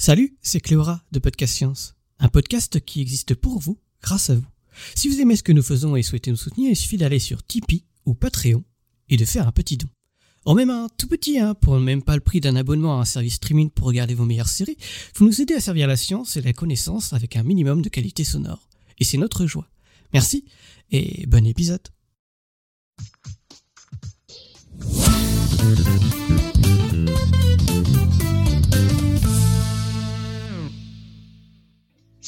Salut, c'est Cléora de Podcast Science, un podcast qui existe pour vous, grâce à vous. Si vous aimez ce que nous faisons et souhaitez nous soutenir, il suffit d'aller sur Tipeee ou Patreon et de faire un petit don. En même un tout petit, hein, pour même pas le prix d'un abonnement à un service streaming pour regarder vos meilleures séries, vous nous aidez à servir la science et la connaissance avec un minimum de qualité sonore. Et c'est notre joie. Merci et bon épisode.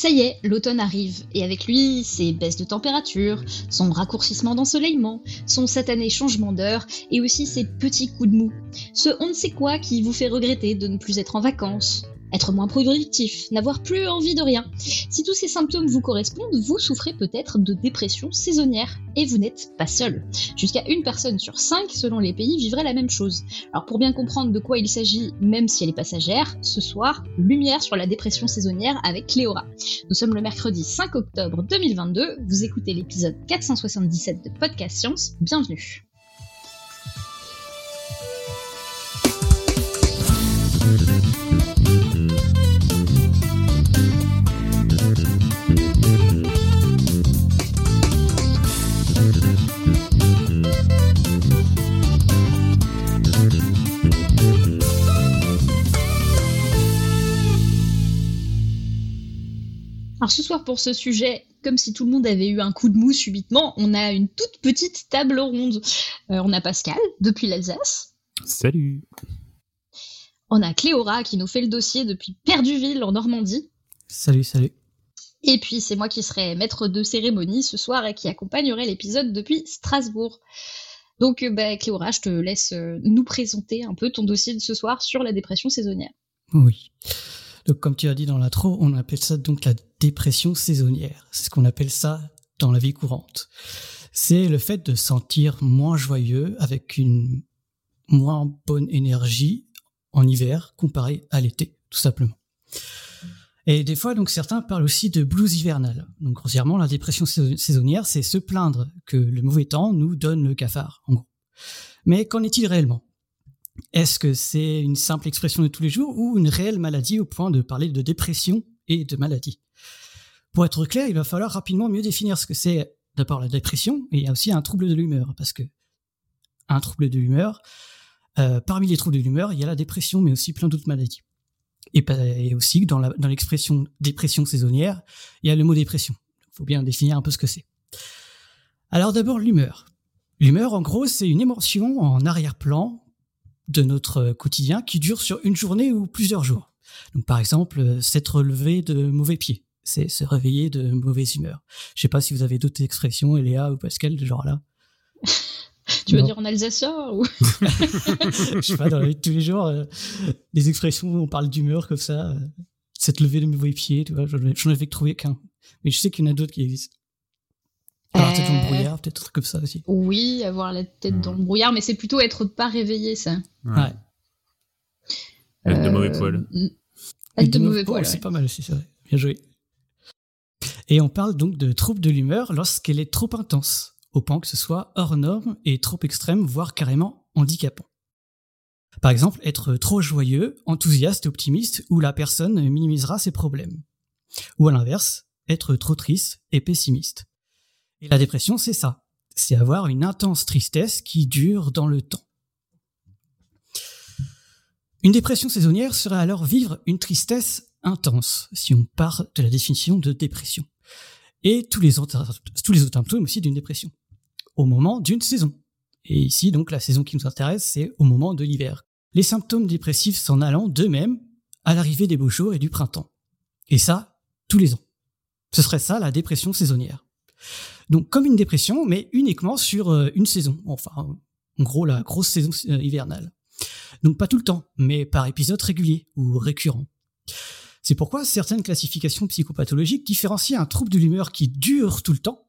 Ça y est, l'automne arrive, et avec lui, ses baisses de température, son raccourcissement d'ensoleillement, son satané changement d'heure, et aussi ses petits coups de mou. Ce on ne sait quoi qui vous fait regretter de ne plus être en vacances, être moins productif, n'avoir plus envie de rien. Si tous ces symptômes vous correspondent, vous souffrez peut-être de dépression saisonnière. Et vous n'êtes pas seul. Jusqu'à une personne sur cinq, selon les pays, vivrait la même chose. Alors pour bien comprendre de quoi il s'agit, même si elle est passagère, ce soir, lumière sur la dépression saisonnière avec Cléora. Nous sommes le mercredi 5 octobre 2022, vous écoutez l'épisode 477 de Podcast Science, bienvenue. Alors ce soir pour ce sujet, comme si tout le monde avait eu un coup de mou subitement, on a une toute petite table ronde. Euh, on a Pascal depuis l'Alsace. Salut. On a Cléora qui nous fait le dossier depuis Perduville en Normandie. Salut, salut. Et puis c'est moi qui serai maître de cérémonie ce soir et qui accompagnerai l'épisode depuis Strasbourg. Donc euh, bah, Cléora, je te laisse euh, nous présenter un peu ton dossier de ce soir sur la dépression saisonnière. Oui. Donc, comme tu as dit dans l'intro, on appelle ça donc la dépression saisonnière. C'est ce qu'on appelle ça dans la vie courante. C'est le fait de sentir moins joyeux avec une moins bonne énergie en hiver comparé à l'été, tout simplement. Et des fois, donc certains parlent aussi de blues hivernal. Donc grossièrement, la dépression saisonnière, c'est se plaindre que le mauvais temps nous donne le cafard, en gros. Mais qu'en est-il réellement? Est-ce que c'est une simple expression de tous les jours ou une réelle maladie au point de parler de dépression et de maladie? Pour être clair, il va falloir rapidement mieux définir ce que c'est d'abord la dépression et il y a aussi un trouble de l'humeur parce que un trouble de l'humeur, euh, parmi les troubles de l'humeur, il y a la dépression mais aussi plein d'autres maladies. Et, aussi dans l'expression dépression saisonnière, il y a le mot dépression. Il faut bien définir un peu ce que c'est. Alors d'abord l'humeur. L'humeur, en gros, c'est une émotion en arrière-plan de notre quotidien qui dure sur une journée ou plusieurs jours. Donc par exemple, euh, s'être levé de mauvais pied, c'est se réveiller de mauvaise humeur. Je sais pas si vous avez d'autres expressions, Eléa ou Pascal, de genre là. tu veux dire en alsacien ou? Je sais pas, dans la vie de tous les jours, euh, des expressions où on parle d'humeur comme ça, euh, s'être levé de mauvais pied, tu vois, j'en avais trouvé qu'un. Mais je sais qu'il y en a d'autres qui existent. Avoir la tête dans le brouillard, peut-être un truc comme ça aussi. Oui, avoir la tête dans le brouillard, mais c'est plutôt être pas réveillé, ça. Ouais. Être de mauvais poil. Être de, mauvais poil, c'est pas mal aussi, c'est vrai. Bien joué. Et on parle donc de trouble de l'humeur lorsqu'elle est trop intense, au point que ce soit hors norme et trop extrême, voire carrément handicapant. Par exemple, être trop joyeux, enthousiaste optimiste, où la personne minimisera ses problèmes. Ou à l'inverse, être trop triste et pessimiste et la dépression, c'est ça. C'est avoir une intense tristesse qui dure dans le temps. Une dépression saisonnière serait alors vivre une tristesse intense, si on part de la définition de dépression. Et tous les autres, symptômes aussi d'une dépression. Au moment d'une saison. Et ici, donc, la saison qui nous intéresse, c'est au moment de l'hiver. Les symptômes dépressifs s'en allant d'eux-mêmes à l'arrivée des beaux jours et du printemps. Et ça, tous les ans. Ce serait ça la dépression saisonnière. Donc comme une dépression, mais uniquement sur euh, une saison. Enfin, en gros, la grosse saison euh, hivernale. Donc pas tout le temps, mais par épisode régulier ou récurrent. C'est pourquoi certaines classifications psychopathologiques différencient un trouble de l'humeur qui dure tout le temps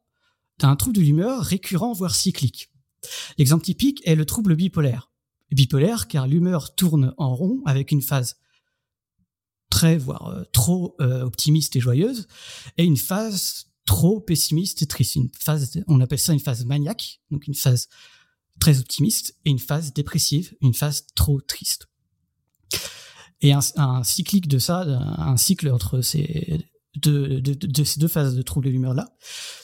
d'un trouble de l'humeur récurrent voire cyclique. L'exemple typique est le trouble bipolaire. Bipolaire car l'humeur tourne en rond avec une phase très voire euh, trop optimiste et joyeuse et une phase trop pessimiste et triste. Une phase, on appelle ça une phase maniaque, donc une phase très optimiste, et une phase dépressive, une phase trop triste. Et un, cyclique de ça, un cycle entre ces deux, de, ces deux phases de trouble de l'humeur là,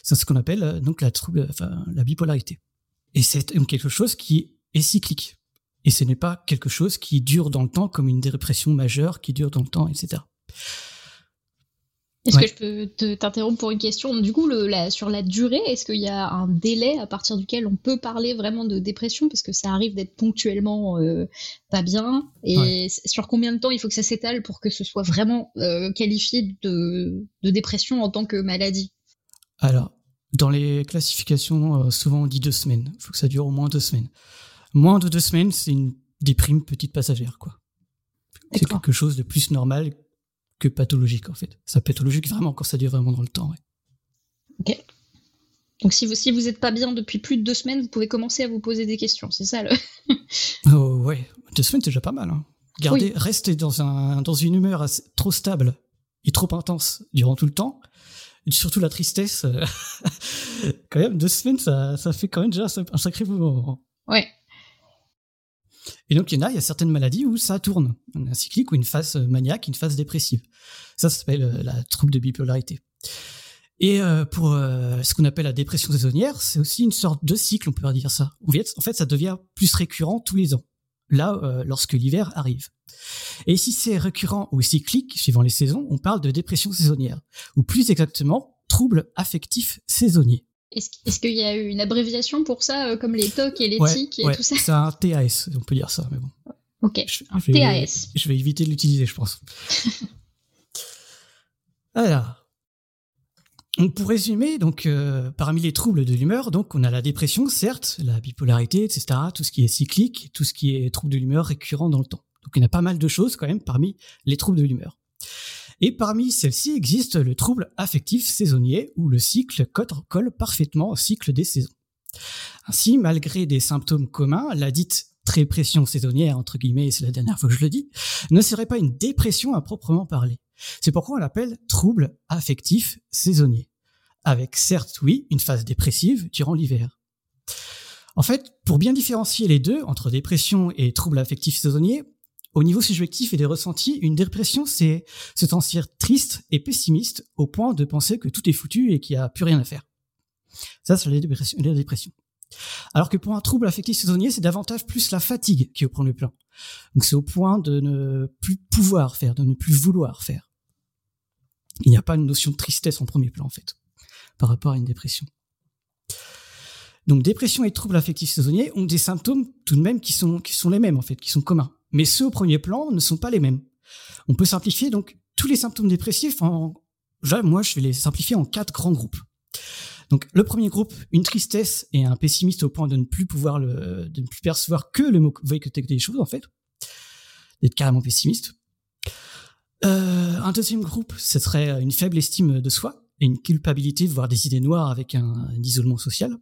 c'est ce qu'on appelle euh, donc la trouble, enfin, la bipolarité. Et c'est quelque chose qui est cyclique. Et ce n'est pas quelque chose qui dure dans le temps comme une dépression majeure qui dure dans le temps, etc. Est-ce que je peux t'interrompre pour une question? Du coup, le, sur la durée, est-ce qu'il y a un délai à partir duquel on peut parler vraiment de dépression? Parce que ça arrive d'être ponctuellement euh, pas bien. Et sur combien de temps il faut que ça s'étale pour que ce soit vraiment euh, qualifié de, dépression en tant que maladie? Alors, dans les classifications, euh, souvent on dit deux semaines. Il faut que ça dure au moins deux semaines. Moins de deux semaines, c'est une déprime petite passagère, quoi. C'est quelque chose de plus normal que pathologique en fait. Ça pathologique vraiment quand ça dure vraiment dans le temps. Ok. Donc si vous si vous êtes pas bien depuis plus de deux semaines, vous pouvez commencer à vous poser des questions. C'est ça le. oh, ouais, deux semaines c'est déjà pas mal. Hein. Garder, rester dans un dans une humeur trop stable et trop intense durant tout le temps, et surtout la tristesse. Euh, quand même deux semaines ça ça fait quand même déjà un sacré mouvement. Ouais. Et donc, il y en a, il y a certaines maladies où ça tourne. Un cyclique ou une phase maniaque, une phase dépressive. Ça, ça s'appelle euh, la trouble de bipolarité. Et euh, pour euh, ce qu'on appelle la dépression saisonnière, c'est aussi une sorte de cycle, on peut dire ça. En fait, ça devient plus récurrent tous les ans, là, lorsque l'hiver arrive. Et si c'est récurrent ou cyclique, suivant les saisons, on parle de dépression saisonnière, ou plus exactement, trouble affectif saisonnier. Est-ce qu'il y a eu une abréviation pour ça, euh, comme les TOC et les TIC et tout ça? C'est un TAS, on peut dire ça, mais bon. Ok, un TAS. Je vais éviter de l'utiliser, je pense. Alors, pour résumer, donc euh, parmi les troubles de l'humeur, donc on a la dépression, certes, la bipolarité, etc., tout ce qui est cyclique, tout ce qui est trouble de l'humeur récurrent dans le temps. Donc il y a pas mal de choses quand même parmi les troubles de l'humeur. Et parmi celles-ci existe le trouble affectif saisonnier où le cycle colle parfaitement au cycle des saisons. Ainsi, malgré des symptômes communs, la dite trépression saisonnière, entre guillemets, c'est la dernière fois que je le dis, ne serait pas une dépression à proprement parler. C'est pourquoi on l'appelle trouble affectif saisonnier. Avec certes, oui, une phase dépressive durant l'hiver. En fait, pour bien différencier les deux, entre dépression et trouble affectif saisonnier, au niveau subjectif et des ressentis, une dépression, c'est se sentir triste et pessimiste au point de penser que tout est foutu et qu'il n'y a plus rien à faire. Ça, c'est la dépression. Alors que pour un trouble affectif saisonnier, c'est davantage plus la fatigue qui prend le plan. Donc c'est au point de ne plus pouvoir faire, de ne plus vouloir faire. Il n'y a pas une notion de tristesse en premier plan, en fait, par rapport à une dépression. Donc dépression et trouble affectif saisonnier ont des symptômes tout de même qui sont les mêmes, en fait, qui sont communs mais ceux au premier plan ne sont pas les mêmes. On peut simplifier donc tous les symptômes dépressifs en, moi je vais les simplifier en quatre grands groupes. Donc le premier groupe, une tristesse et un pessimiste au point de ne plus pouvoir le, de ne plus percevoir que le mauvais côté des choses en fait, d'être carrément pessimiste. Euh, un deuxième groupe, ce serait une faible estime de soi et une culpabilité, voire des idées noires avec un isolement social.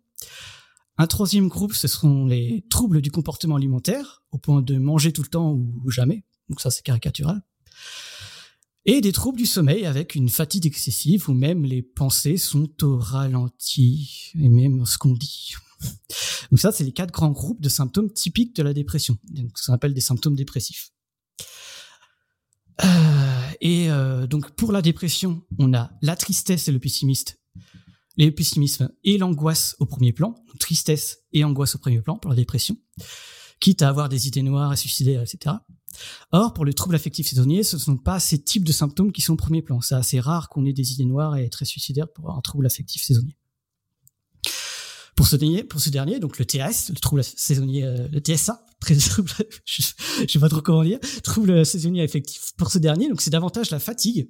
Un troisième groupe, ce seront les troubles du comportement alimentaire, au point de manger tout le temps ou jamais. Donc ça, c'est caricatural. Et des troubles du sommeil avec une fatigue excessive où même les pensées sont au ralenti, et même ce qu'on dit. Donc ça, c'est les quatre grands groupes de symptômes typiques de la dépression. Donc ça s'appelle des symptômes dépressifs. Euh, et euh, donc pour la dépression, on a la tristesse et le pessimiste les pessimismes et l'angoisse au premier plan, tristesse et angoisse au premier plan pour la dépression, quitte à avoir des idées noires, à suicider, etc. Or, pour le trouble affectif saisonnier, ce ne sont pas ces types de symptômes qui sont au premier plan. C'est assez rare qu'on ait des idées noires et très suicidaire pour un trouble affectif saisonnier. Pour ce dernier, pour ce dernier, donc le TS, le trouble saisonnier, euh, le TSA, très je, je sais pas trop comment dire, trouble saisonnier affectif. Pour ce dernier, donc c'est davantage la fatigue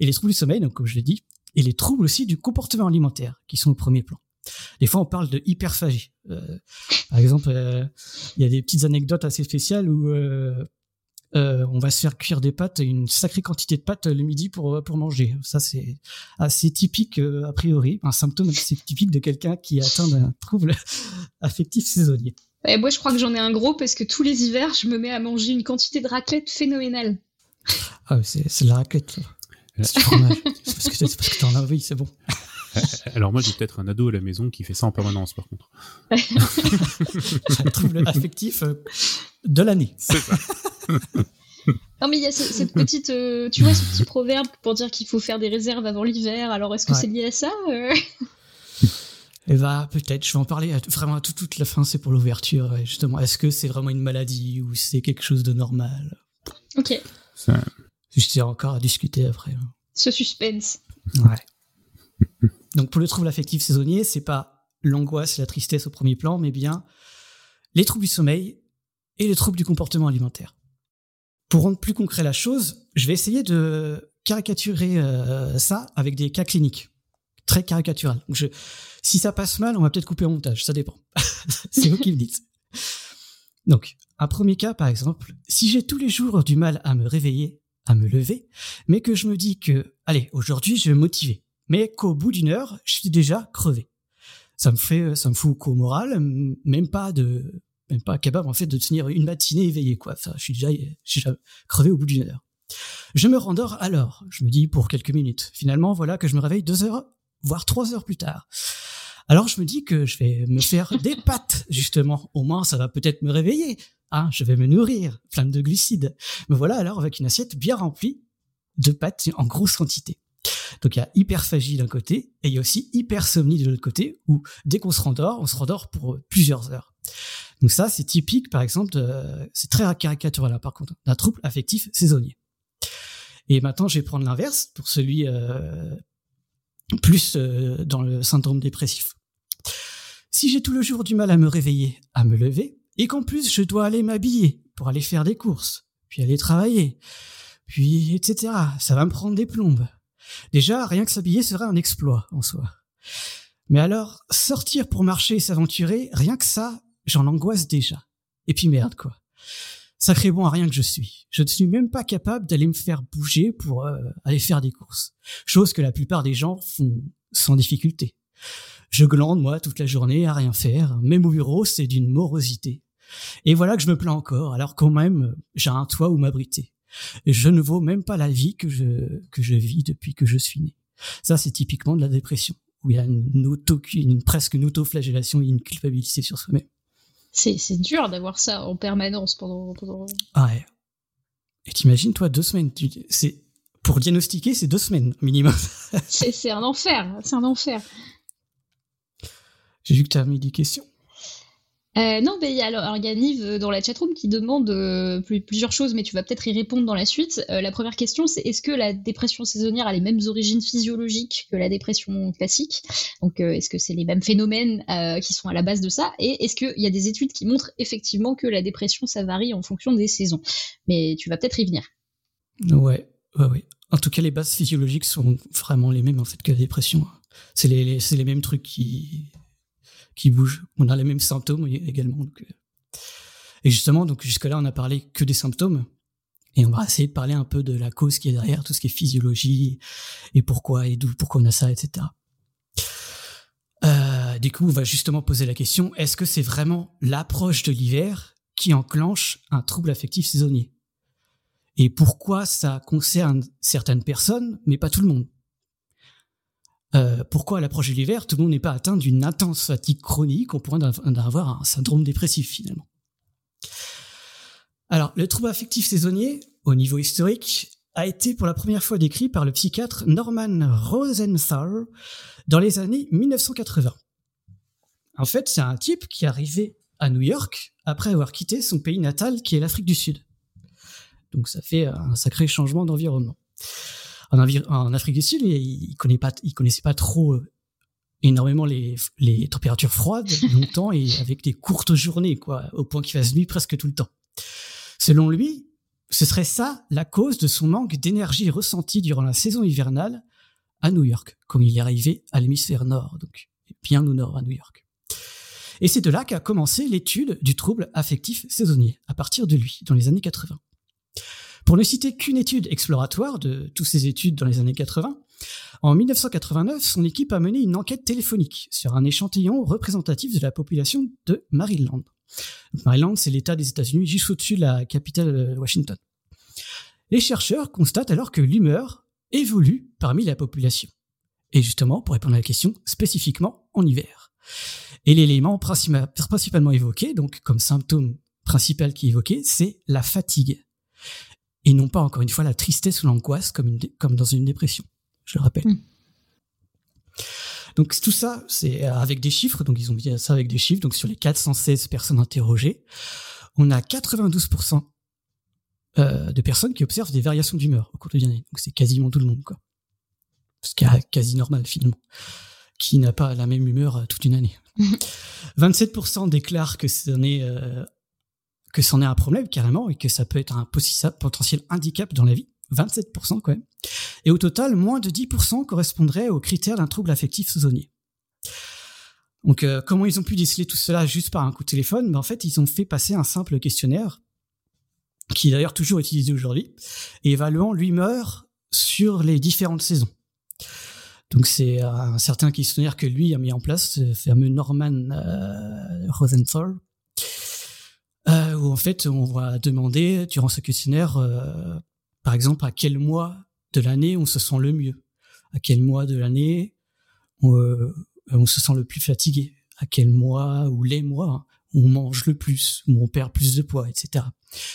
et les troubles du sommeil, donc comme je l'ai dit, et les troubles aussi du comportement alimentaire qui sont au premier plan. Des fois, on parle de hyperphagie. Euh, par exemple, euh, il y a des petites anecdotes assez spéciales où euh, on va se faire cuire des pâtes, une sacrée quantité de pâtes le midi pour pour manger. Ça, c'est assez typique a priori, un symptôme assez typique de quelqu'un qui atteint d'un trouble affectif saisonnier. Moi, je crois que j'en ai un gros parce que tous les hivers, je me mets à manger une quantité de raclette phénoménale. Ah, c'est la raclette. C'est fromage. c'est parce que t'en as envie, c'est bon. Alors moi j'ai peut-être un ado à la maison qui fait ça en permanence par contre. un trouble affectif euh, de l'année. C'est ça. Non, mais il y a cette petite, euh, tu vois, ce petit proverbe pour dire qu'il faut faire des réserves avant l'hiver. Alors, est-ce que c'est lié à ça euh Eh bah, peut-être. Je vais en parler vraiment à toute la fin. C'est pour l'ouverture. Justement, est-ce que c'est vraiment une maladie ou c'est quelque chose de normal? Ok. Ça... Je encore à discuter après. Ce suspense. Ouais. Donc, pour le trouble affectif saisonnier, c'est pas l'angoisse et la tristesse au premier plan, mais bien les troubles du sommeil et les troubles du comportement alimentaire. Pour rendre plus concret la chose, je vais essayer de caricaturer euh, ça avec des cas cliniques très caricatural. Donc je, si ça passe mal, on va peut-être couper au montage, ça dépend. C'est vous qui me dites. Donc, un premier cas, par exemple, si j'ai tous les jours du mal à me réveiller, à me lever, mais que je me dis que, allez, aujourd'hui, je vais me motiver, mais qu'au bout d'une heure, je suis déjà crevé. Ça me fait, ça me fout qu'au moral, même pas de, même pas capable, en fait, de tenir une matinée éveillée, quoi. Enfin, je suis déjà, je suis déjà crevé au bout d'une heure. Je me rendors alors, je me dis pour quelques minutes. Finalement, voilà que je me réveille deux heures voire trois heures plus tard. Alors je me dis que je vais me faire des pâtes, justement. Au moins, ça va peut-être me réveiller. Hein, je vais me nourrir, plein de glucides. Me voilà alors avec une assiette bien remplie de pâtes en grosse quantité. Donc il y a hyperphagie d'un côté et il y a aussi hypersomnie de l'autre côté où dès qu'on se rendort, on se rendort pour plusieurs heures. Donc ça, c'est typique, par exemple, c'est très caricatural, par contre, d'un trouble affectif saisonnier. Et maintenant, je vais prendre l'inverse pour celui euh, plus euh, dans le syndrome dépressif. Si j'ai tout le jour du mal à me réveiller, à me lever, et qu'en plus je dois aller m'habiller pour aller faire des courses, puis aller travailler, puis etc., ça va me prendre des plombes. Déjà, rien que s'habiller serait un exploit en soi. Mais alors, sortir pour marcher et s'aventurer, rien que ça, j'en angoisse déjà. Et puis merde, quoi sacré bon à rien que je suis. Je ne suis même pas capable d'aller me faire bouger pour euh, aller faire des courses. Chose que la plupart des gens font sans difficulté. Je glande, moi, toute la journée à rien faire. Même au bureau, c'est d'une morosité. Et voilà que je me plains encore, alors quand même, j'ai un toit où m'abriter. Je ne vaux même pas la vie que je, que je vis depuis que je suis né. Ça, c'est typiquement de la dépression, où il y a une, auto, une presque une auto-flagellation et une culpabilité sur soi-même. C'est dur d'avoir ça en permanence pendant. pendant... Ah ouais. Et t'imagines, toi, deux semaines. C'est pour diagnostiquer, c'est deux semaines minimum. c'est un enfer. C'est un enfer. J'ai vu que tu as mis des questions. Euh, non, mais il y a, euh, dans la chatroom qui demande euh, plusieurs choses, mais tu vas peut-être y répondre dans la suite. la première question, c'est est-ce que la dépression saisonnière a les mêmes origines physiologiques que la dépression classique? Donc, est-ce que c'est les mêmes phénomènes qui sont à la base de ça? Et est-ce qu'il y a des études qui montrent effectivement que la dépression, ça varie en fonction des saisons? Mais tu vas peut-être y venir. Ouais, ouais, ouais. En tout cas, les bases physiologiques sont vraiment les mêmes en fait que la dépression. C'est les, les mêmes trucs qui qui. On a les mêmes symptômes également. Euh. Et justement, donc jusque-là, on a parlé que des symptômes. Et on va essayer de parler un peu de la cause qui est derrière, tout ce qui est physiologie, et pourquoi, et d'où, pourquoi on a ça, etc. Euh, du coup, on va justement poser la question, est-ce que c'est vraiment l'approche de l'hiver qui enclenche un trouble affectif saisonnier? Et pourquoi ça concerne certaines personnes, mais pas tout le monde? Euh, pourquoi à l'approche de l'hiver, tout le monde n'est pas atteint d'une intense fatigue chronique, on pourrait avoir un syndrome dépressif finalement? Alors, le trouble affectif saisonnier, au niveau historique, a été pour la première fois décrit par le psychiatre Norman Rosenthal dans les années 1980. En fait, c'est un type qui est arrivé à New York après avoir quitté son pays natal qui est l'Afrique du Sud. Donc ça fait un sacré changement d'environnement en, Afrique du Sud, il, connaît pas, il connaissait pas trop euh, énormément les, les températures froides longtemps et avec des courtes journées, quoi, au point qu'il fasse nuit presque tout le temps. Selon lui, ce serait ça la cause de son manque d'énergie ressentie durant la saison hivernale à New York, quand il est arrivé à l'hémisphère nord, donc bien au nord à New York. Et c'est de là qu'a commencé l'étude du trouble affectif saisonnier, à partir de lui, dans les années 80. Pour ne citer qu'une étude exploratoire de toutes ces études dans les années 80, en 1989, son équipe a mené une enquête téléphonique sur un échantillon représentatif de la population de Maryland. Maryland, c'est l'État des États-Unis juste au-dessus de la capitale de Washington. Les chercheurs constatent alors que l'humeur évolue parmi la population. Et justement, pour répondre à la question, spécifiquement en hiver. Et l'élément principalement évoqué, donc comme symptôme principal qui est évoqué, c'est la fatigue. Et non pas encore une fois la tristesse ou l'angoisse comme, comme dans une dépression, je le rappelle. Mm. Donc tout ça, c'est avec des chiffres, donc ils ont mis ça avec des chiffres, donc sur les 416 personnes interrogées, on a 92% euh, de personnes qui observent des variations d'humeur au cours de l'année. Donc c'est quasiment tout le monde, quoi. Ce qui est quasi normal finalement. Qui n'a pas la même humeur euh, toute une année. 27% déclarent que c'en est euh, que c'en est un problème carrément et que ça peut être un potentiel handicap dans la vie. 27% quand même. Et au total, moins de 10% correspondraient aux critères d'un trouble affectif saisonnier. Donc, euh, comment ils ont pu déceler tout cela juste par un coup de téléphone? Ben, En fait, ils ont fait passer un simple questionnaire, qui est d'ailleurs toujours utilisé aujourd'hui, évaluant l'humeur sur les différentes saisons. Donc, c'est un certain questionnaire que lui a mis en place, le fameux Norman euh, Rosenthal, euh, où en fait, on va demander durant ce questionnaire euh, par exemple, à quel mois de l'année on se sent le mieux? À quel mois de l'année on, euh, se sent le plus fatigué? À quel mois ou les mois où on mange le plus, où on perd plus de poids, etc.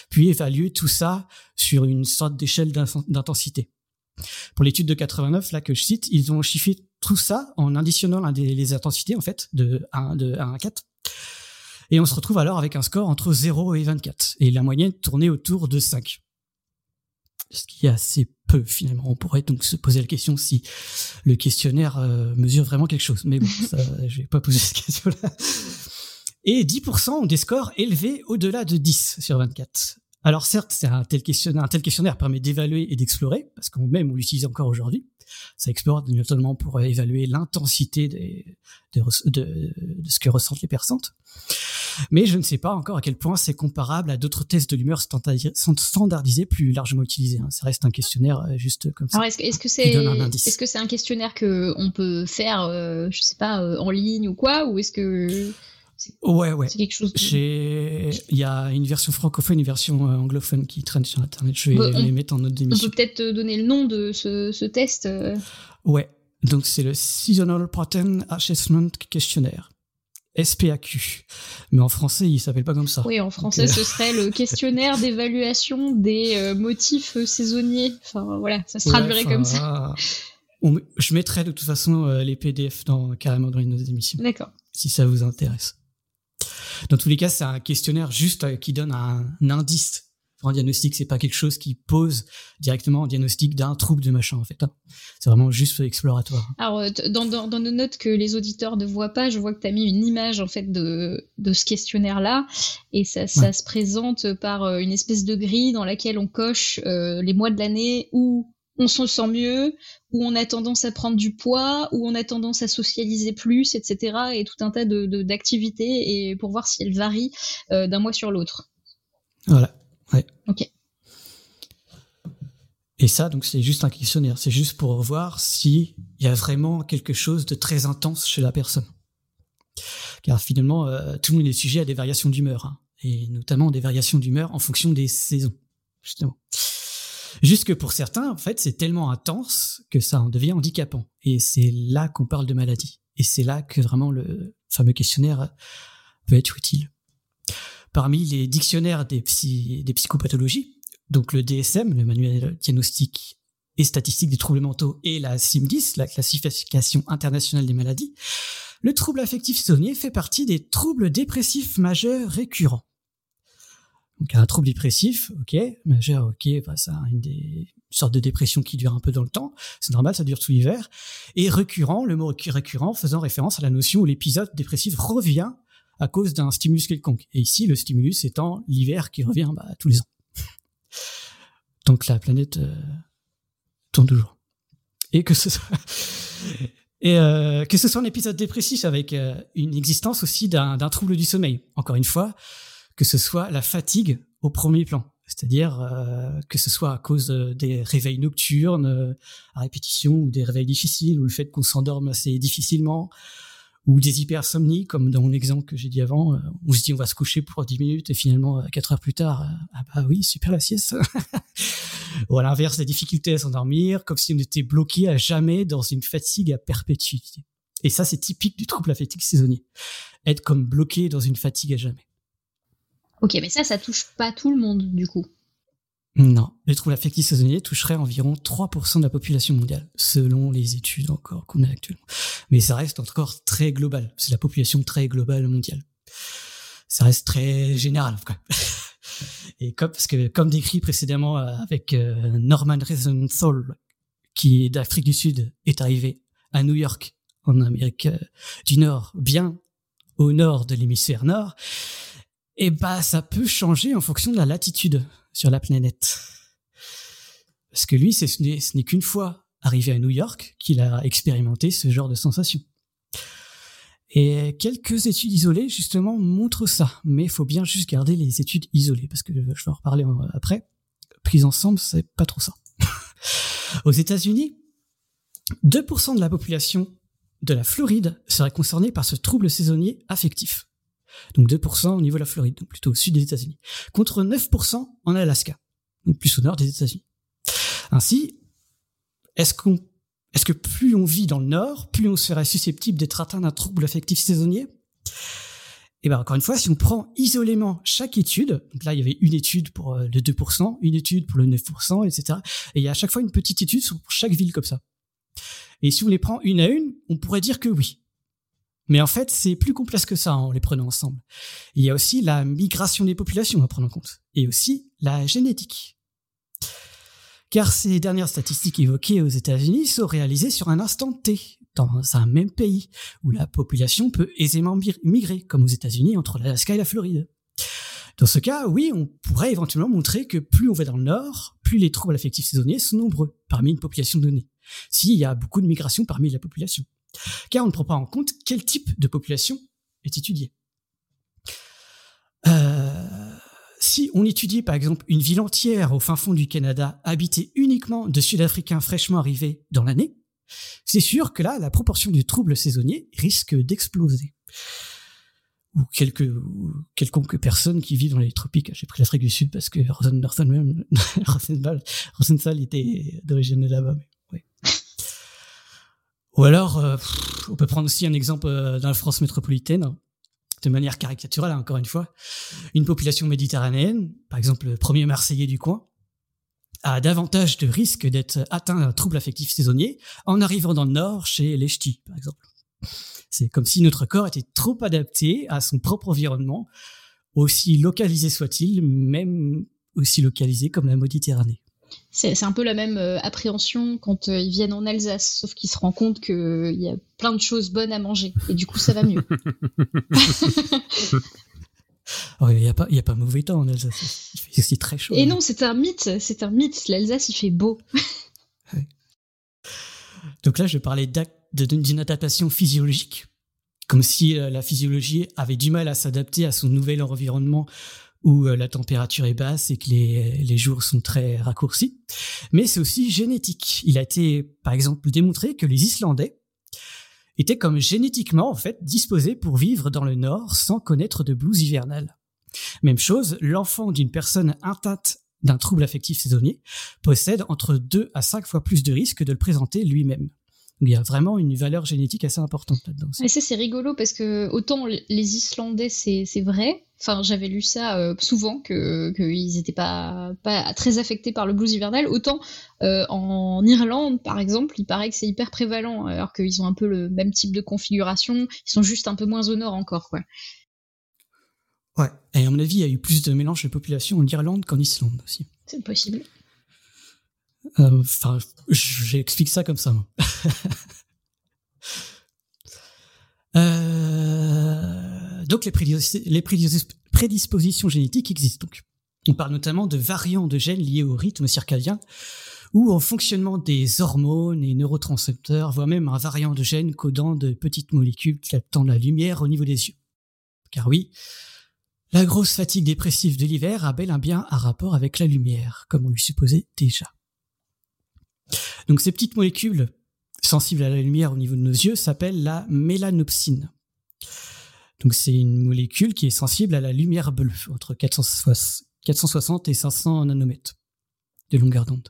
Puis évaluer tout ça sur une sorte d'échelle d'intensité. Pour l'étude de 89, là que je cite, ils ont chiffré tout ça en additionnant les intensités en fait de 1, de 1 à 4. Et on se retrouve alors avec un score entre 0 et 24. Et la moyenne tournait autour de 5 ce qui est assez peu finalement. On pourrait donc se poser la question si le questionnaire euh, mesure vraiment quelque chose. Mais bon, ça, je vais pas poser cette question-là. Et 10% ont des scores élevés au-delà de 10 sur 24. Alors certes, c'est un tel questionnaire, un tel questionnaire permet d'évaluer et d'explorer, parce qu'on même on l'utilise encore aujourd'hui. Ça explore notamment pour évaluer l'intensité de, de, ce que ressentent les personnes. Mais je ne sais pas encore à quel point c'est comparable à d'autres tests de l'humeur standardisés plus largement utilisés. Hein. Ça reste un questionnaire euh, juste comme ça. Alors est-ce que c'est est-ce que c'est un questionnaire que on peut faire, euh, je sais pas, euh, en ligne ou quoi, ou est-ce que Ouais, ouais. C'est quelque chose. Il y a une version francophone, une version anglophone qui traîne sur Internet. Je vais les mettre en note d'émission. On peut peut-être donner le nom de ce, ce test. Ouais. Donc c'est le Seasonal Pattern Assessment Questionnaire. SPAQ. Mais en français, il s'appelle pas comme ça. Oui, en français, euh, ce serait le questionnaire d'évaluation des euh, motifs saisonniers. Enfin, voilà, ça se traduirait comme ça. je mettrai de toute façon euh, les PDF dans, carrément dans les notes d'émission. D'accord. Si ça vous intéresse. Dans tous les cas, c'est un questionnaire juste qui donne un indice un diagnostic, c'est pas quelque chose qui pose directement un diagnostic d'un trouble de machin en fait. Hein. C'est vraiment juste exploratoire. Alors euh, dans, dans, dans, nos notes que les auditeurs ne voient pas, je vois que tu as mis une image en fait de, de ce questionnaire là et ça, ça se présente par euh, une espèce de grille dans laquelle on coche euh, les mois de l'année où on se sent mieux, où on a tendance à prendre du poids, où on a tendance à socialiser plus, etc. Et tout un tas de d'activités et pour voir si elles varient d'un mois sur l'autre. Voilà. Ouais. Ok. Et ça, donc, c'est juste un questionnaire. C'est juste pour voir s'il y a vraiment quelque chose de très intense chez la personne. Car finalement, euh, tout le monde est sujet à des variations d'humeur, hein, et notamment des variations d'humeur en fonction des saisons, justement. Juste que pour certains, en fait, c'est tellement intense que ça en devient handicapant. Et c'est là qu'on parle de maladie. Et c'est là que vraiment le fameux questionnaire peut être utile parmi les dictionnaires des, psychopathologies, donc le DSM, le manuel diagnostique et statistique des troubles mentaux, et la CIM-10, la classification internationale des maladies, le trouble affectif saisonnier fait partie des troubles dépressifs majeurs récurrents. Donc un trouble dépressif, ok, majeur, ok, bah, ça a une, des, sorte de dépression qui dure un peu dans le temps, c'est normal, ça dure tout l'hiver, et récurrent, le mot récurrent faisant référence à la notion où l'épisode dépressif revient à cause d'un stimulus quelconque. Et ici, le stimulus étant l'hiver qui revient bah, tous les ans. Donc la planète euh, tourne toujours. Et que ce soit, et euh, que ce soit un épisode dépressif avec euh, une existence aussi d'un trouble du sommeil. Encore une fois, que ce soit la fatigue au premier plan. C'est-à-dire que ce soit à cause des réveils nocturnes à répétition ou des réveils difficiles ou le fait qu'on s'endorme assez difficilement ou des hypersomnies, comme dans l'exemple que j'ai dit avant, euh, on se dit on va se coucher pour 10 minutes et finalement 4 heures plus tard, euh, ah bah oui, super la sieste. ou à l'inverse, des difficultés à s'endormir, comme si on était bloqué à jamais dans une fatigue à perpétuité. Et ça, c'est typique du trouble affectif saisonnier. Être comme bloqué dans une fatigue à jamais. Ok, mais ça, ça touche pas tout le monde, du coup. Non, les troubles affectifs saisonniers toucheraient environ 3% de la population mondiale, selon les études encore qu'on a actuellement. Mais ça reste encore très global. C'est la population très globale mondiale. Ça reste très général. Quoi. Et comme, parce que, comme décrit précédemment euh, avec euh, Norman Rosenthal, qui d'Afrique du Sud est arrivé à New York, en Amérique euh, du Nord, bien au nord de l'hémisphère nord, et bah ça peut changer en fonction de la latitude sur la planète. Parce que lui, ce n'est qu'une fois arrivé à New York qu'il a expérimenté ce genre de sensation. Et quelques études isolées, justement, montrent ça. Mais il faut bien juste garder les études isolées, parce que je vais en reparler après. Prise ensemble, c'est pas trop ça. Aux États-Unis, 2% de la population de la Floride serait concernée par ce trouble saisonnier affectif. Donc 2% au niveau de la Floride, donc plutôt au sud des États-Unis, contre 9% en Alaska, donc plus au nord des États-Unis. Ainsi, est-ce qu'on est-ce que plus on vit dans le nord, plus on serait susceptible d'être atteint d'un trouble affectif saisonnier? Et eh bien encore une fois, si on prend isolément chaque étude, donc là il y avait une étude pour euh, le 2%, une étude pour le 9%, etc. Et il y a à chaque fois une petite étude pour chaque ville comme ça. Et si on les prend une à une, on pourrait dire que oui. Mais en fait, c'est plus complexe que ça en les prenant ensemble. Il y a aussi la migration des populations à prendre en compte, et aussi la génétique. Car ces dernières statistiques évoquées aux États-Unis sont réalisées sur un instant T, dans un même pays, où la population peut aisément migrer, comme aux États-Unis entre l'Alaska et la Floride. Dans ce cas, oui, on pourrait éventuellement montrer que plus on va dans le nord, plus les troubles affectifs saisonniers sont nombreux parmi une population donnée, s'il y a beaucoup de migration parmi la population car on ne prend pas en compte quel type de population est étudié. Euh, si on étudie par exemple une ville entière au fin fond du Canada habitée uniquement de Sud-Africains fraîchement arrivés dans l'année, c'est sûr que là, la proportion du trouble saisonnier risque d'exploser. Ou quelconque personnes qui vivent dans les tropiques. J'ai pris l'Afrique du Sud parce que Rosenthal était d'origine là-bas. Ou alors, euh, on peut prendre aussi un exemple euh, dans la France métropolitaine, de manière caricaturale, encore une fois. Une population méditerranéenne, par exemple le premier Marseillais du coin, a davantage de risques d'être atteint d'un trouble affectif saisonnier en arrivant dans le nord chez les ch'tis, par exemple. C'est comme si notre corps était trop adapté à son propre environnement, aussi localisé soit-il, même aussi localisé comme la Méditerranée. C'est un peu la même euh, appréhension quand euh, ils viennent en Alsace, sauf qu'ils se rendent compte qu'il euh, y a plein de choses bonnes à manger, et du coup ça va mieux. Oh, il n'y a, pas, a pas mauvais temps en Alsace, il fait aussi très chaud. Et non, c'est un mythe, c'est un mythe, l'Alsace il fait beau. Donc là je parlais d'une adaptation physiologique, comme si la physiologie avait du mal à s'adapter à son nouvel environnement où euh, la température est basse et que les, les jours sont très raccourcis. Mais c'est aussi génétique. Il a été, par exemple, démontré que les Islandais étaient comme génétiquement, en fait, disposés pour vivre dans le nord sans connaître de blues hivernales. Même chose, l'enfant d'une personne atteinte d'un trouble affectif saisonnier possède entre 2 à 5 fois plus de risques de le présenter lui-même. Il y a vraiment une valeur génétique assez importante là-dedans. Mais ça, c'est rigolo parce que autant les Islandais, c'est vrai. Enfin, j'avais lu ça euh, souvent que qu'ils n'étaient pas pas très affectés par le blues hivernal. Autant euh, en Irlande, par exemple, il paraît que c'est hyper prévalent, alors qu'ils ont un peu le même type de configuration. Ils sont juste un peu moins au nord encore, quoi. Ouais. Et à mon avis, il y a eu plus de mélange de population en Irlande qu'en Islande aussi. C'est possible. Euh, enfin, j'explique ça comme ça. euh, donc les, prédispositions génétiques existent. On parle notamment de variants de gènes liés au rythme circadien ou au fonctionnement des hormones et neurotransmetteurs, voire même un variant de gènes codant de petites molécules captant la lumière au niveau des yeux. Car oui, la grosse fatigue dépressive de l'hiver a bel un bien un rapport avec la lumière, comme on lui supposait déjà. Donc ces petites molécules sensibles à la lumière au niveau de nos yeux s'appellent la mélanopsine. Donc c'est une molécule qui est sensible à la lumière bleue, entre 460 et 500 nanomètres de longueur d'onde.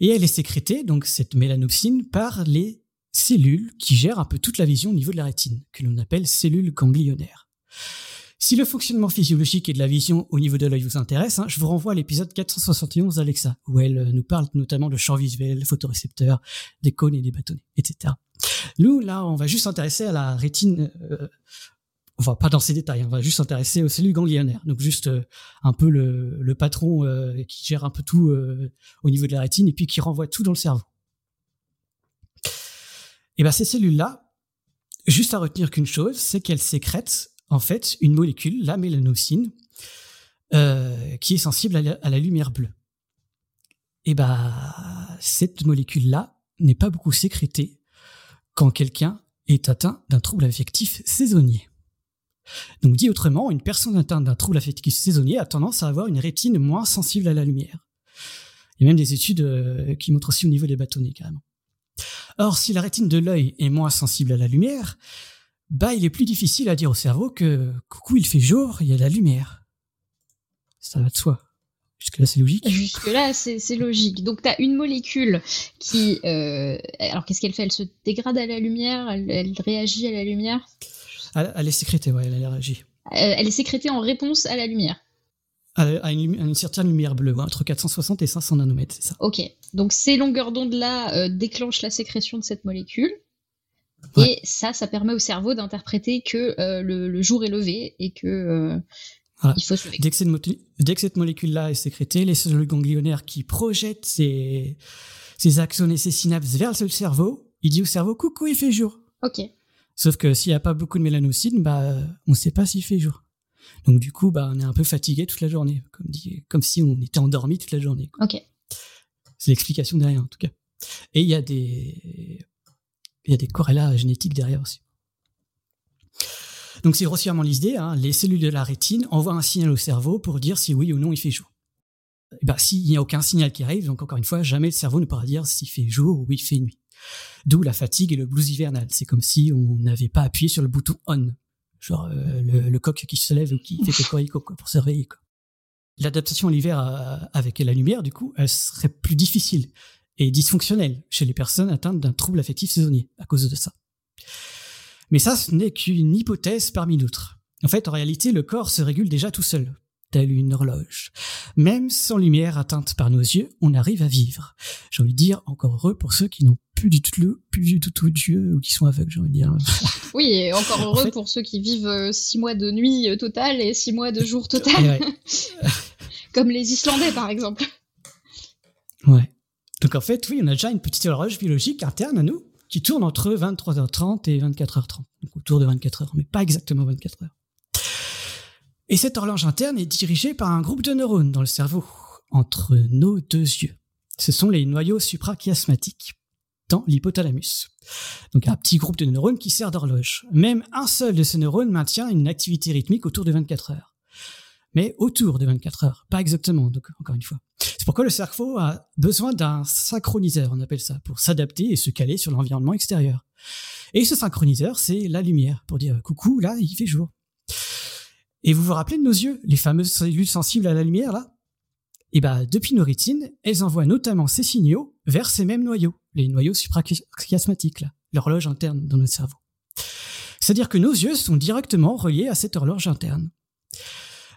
Et elle est sécrétée, donc cette mélanopsine, par les cellules qui gèrent un peu toute la vision au niveau de la rétine, que l'on appelle cellules ganglionnaires. Si le fonctionnement physiologique et de la vision au niveau de l'œil vous intéresse, hein, je vous renvoie à l'épisode 471 d'Alexa, où elle euh, nous parle notamment de champ visuel, photorécepteurs, des cônes et des bâtonnets, etc. Nous, là, on va juste s'intéresser à la rétine. Euh, on va pas dans ces détails, on va juste s'intéresser aux cellules ganglionnaires. Donc juste euh, un peu le, patron euh, qui gère un peu tout au niveau de la rétine et puis qui renvoie tout dans le cerveau. Et ben ces cellules-là, juste à retenir qu'une chose, c'est qu'elles sécrètent en fait une molécule, la mélanocine, euh, qui est sensible à la, lumière bleue. Et bah cette molécule-là n'est pas beaucoup sécrétée quand quelqu'un est atteint d'un trouble affectif saisonnier. Donc dit autrement, une personne atteinte d'un trouble affectif saisonnier a tendance à avoir une rétine moins sensible à la lumière. Il y a même des études euh, qui montrent aussi au niveau des bâtonnets carrément. Or, si la rétine de l'œil est moins sensible à la lumière, bah il est plus difficile à dire au cerveau que coucou il fait jour, il y a de la lumière. Ça va de soi. Jusque-là, c'est logique. Jusque-là, c'est logique. Donc, tu as une molécule qui. Euh, alors, qu'est-ce qu'elle fait? Elle se dégrade à la lumière elle, réagit à la lumière? Elle, est sécrétée, ouais, elle, réagit. Euh, elle est sécrétée en réponse à la lumière. À une, certaine lumière bleue, entre 460 et 500 nanomètres, c'est ça. Ok. Donc, ces longueurs d'onde-là euh, déclenchent la sécrétion de cette molécule. Et ça, ça permet au cerveau d'interpréter que euh, le, jour est levé et que euh, il faut se lever. Dès que cette, molécule-là est sécrétée, les cellules ganglionnaires qui projettent ces, ces axones et ces synapses vers le cerveau, il dit au cerveau coucou, il fait jour. Ok. Sauf que s'il n'y a pas beaucoup de mélanocine, bah on ne sait pas s'il fait jour. Donc du coup, bah on est un peu fatigué toute la journée, comme, dit, comme si on était endormi toute la journée. Ok. C'est l'explication derrière en tout cas. Et il y a des il y a des corrélats génétiques derrière aussi. Donc c'est grossièrement l'idée, hein, les cellules de la rétine envoient un signal au cerveau pour dire si oui ou non il fait jour. Et ben, s'il n'y a aucun signal qui arrive, donc encore une fois, jamais le cerveau ne pourra dire s'il fait jour ou il fait nuit. D'où la fatigue et le blues hivernal. C'est comme si on n'avait pas appuyé sur le bouton on, genre euh, le, coq qui se lève ou qui fait cocorico quoi, pour se réveiller. L'adaptation à l'hiver euh, avec la lumière, du coup, elle serait plus difficile et dysfonctionnel chez les personnes atteintes d'un trouble affectif saisonnier à cause de ça. Mais ça, ce n'est qu'une hypothèse parmi d'autres. En fait, en réalité, le corps se régule déjà tout seul, telle une horloge. Même sans lumière atteinte par nos yeux, on arrive à vivre. J'ai envie de dire encore heureux pour ceux qui n'ont plus du tout, plus du tout, Dieu ou qui sont aveugles, j'ai envie de dire. Oui, et encore heureux pour ceux qui vivent euh, six mois de nuit euh, totale et six mois de jour total. Comme les Islandais, par exemple. Ouais. Donc en fait, oui, on a déjà une petite horloge biologique interne à nous qui tourne entre 23h30 et 24h30, donc autour de 24 h mais pas exactement 24 h Et cette horloge interne est dirigée par un groupe de neurones dans le cerveau, entre nos deux yeux. Ce sont les noyaux suprachiasmatiques dans l'hypothalamus. Donc un petit groupe de neurones qui sert d'horloge. Même un seul de ces neurones maintient une activité rythmique autour de 24 heures mais autour de 24 heures, pas exactement, donc encore une fois. C'est pourquoi le cerveau a besoin d'un synchroniseur, on appelle ça, pour s'adapter et se caler sur l'environnement extérieur. Et ce synchroniseur, c'est la lumière, pour dire coucou, là, il fait jour. Et vous vous rappelez de nos yeux, les fameuses cellules sensibles à la lumière, là? Eh ben, depuis nos rétines, elles envoient notamment ces signaux vers ces mêmes noyaux, les noyaux suprachiasmatiques, là, l'horloge interne dans notre cerveau. C'est-à-dire que nos yeux sont directement reliés à cette horloge interne.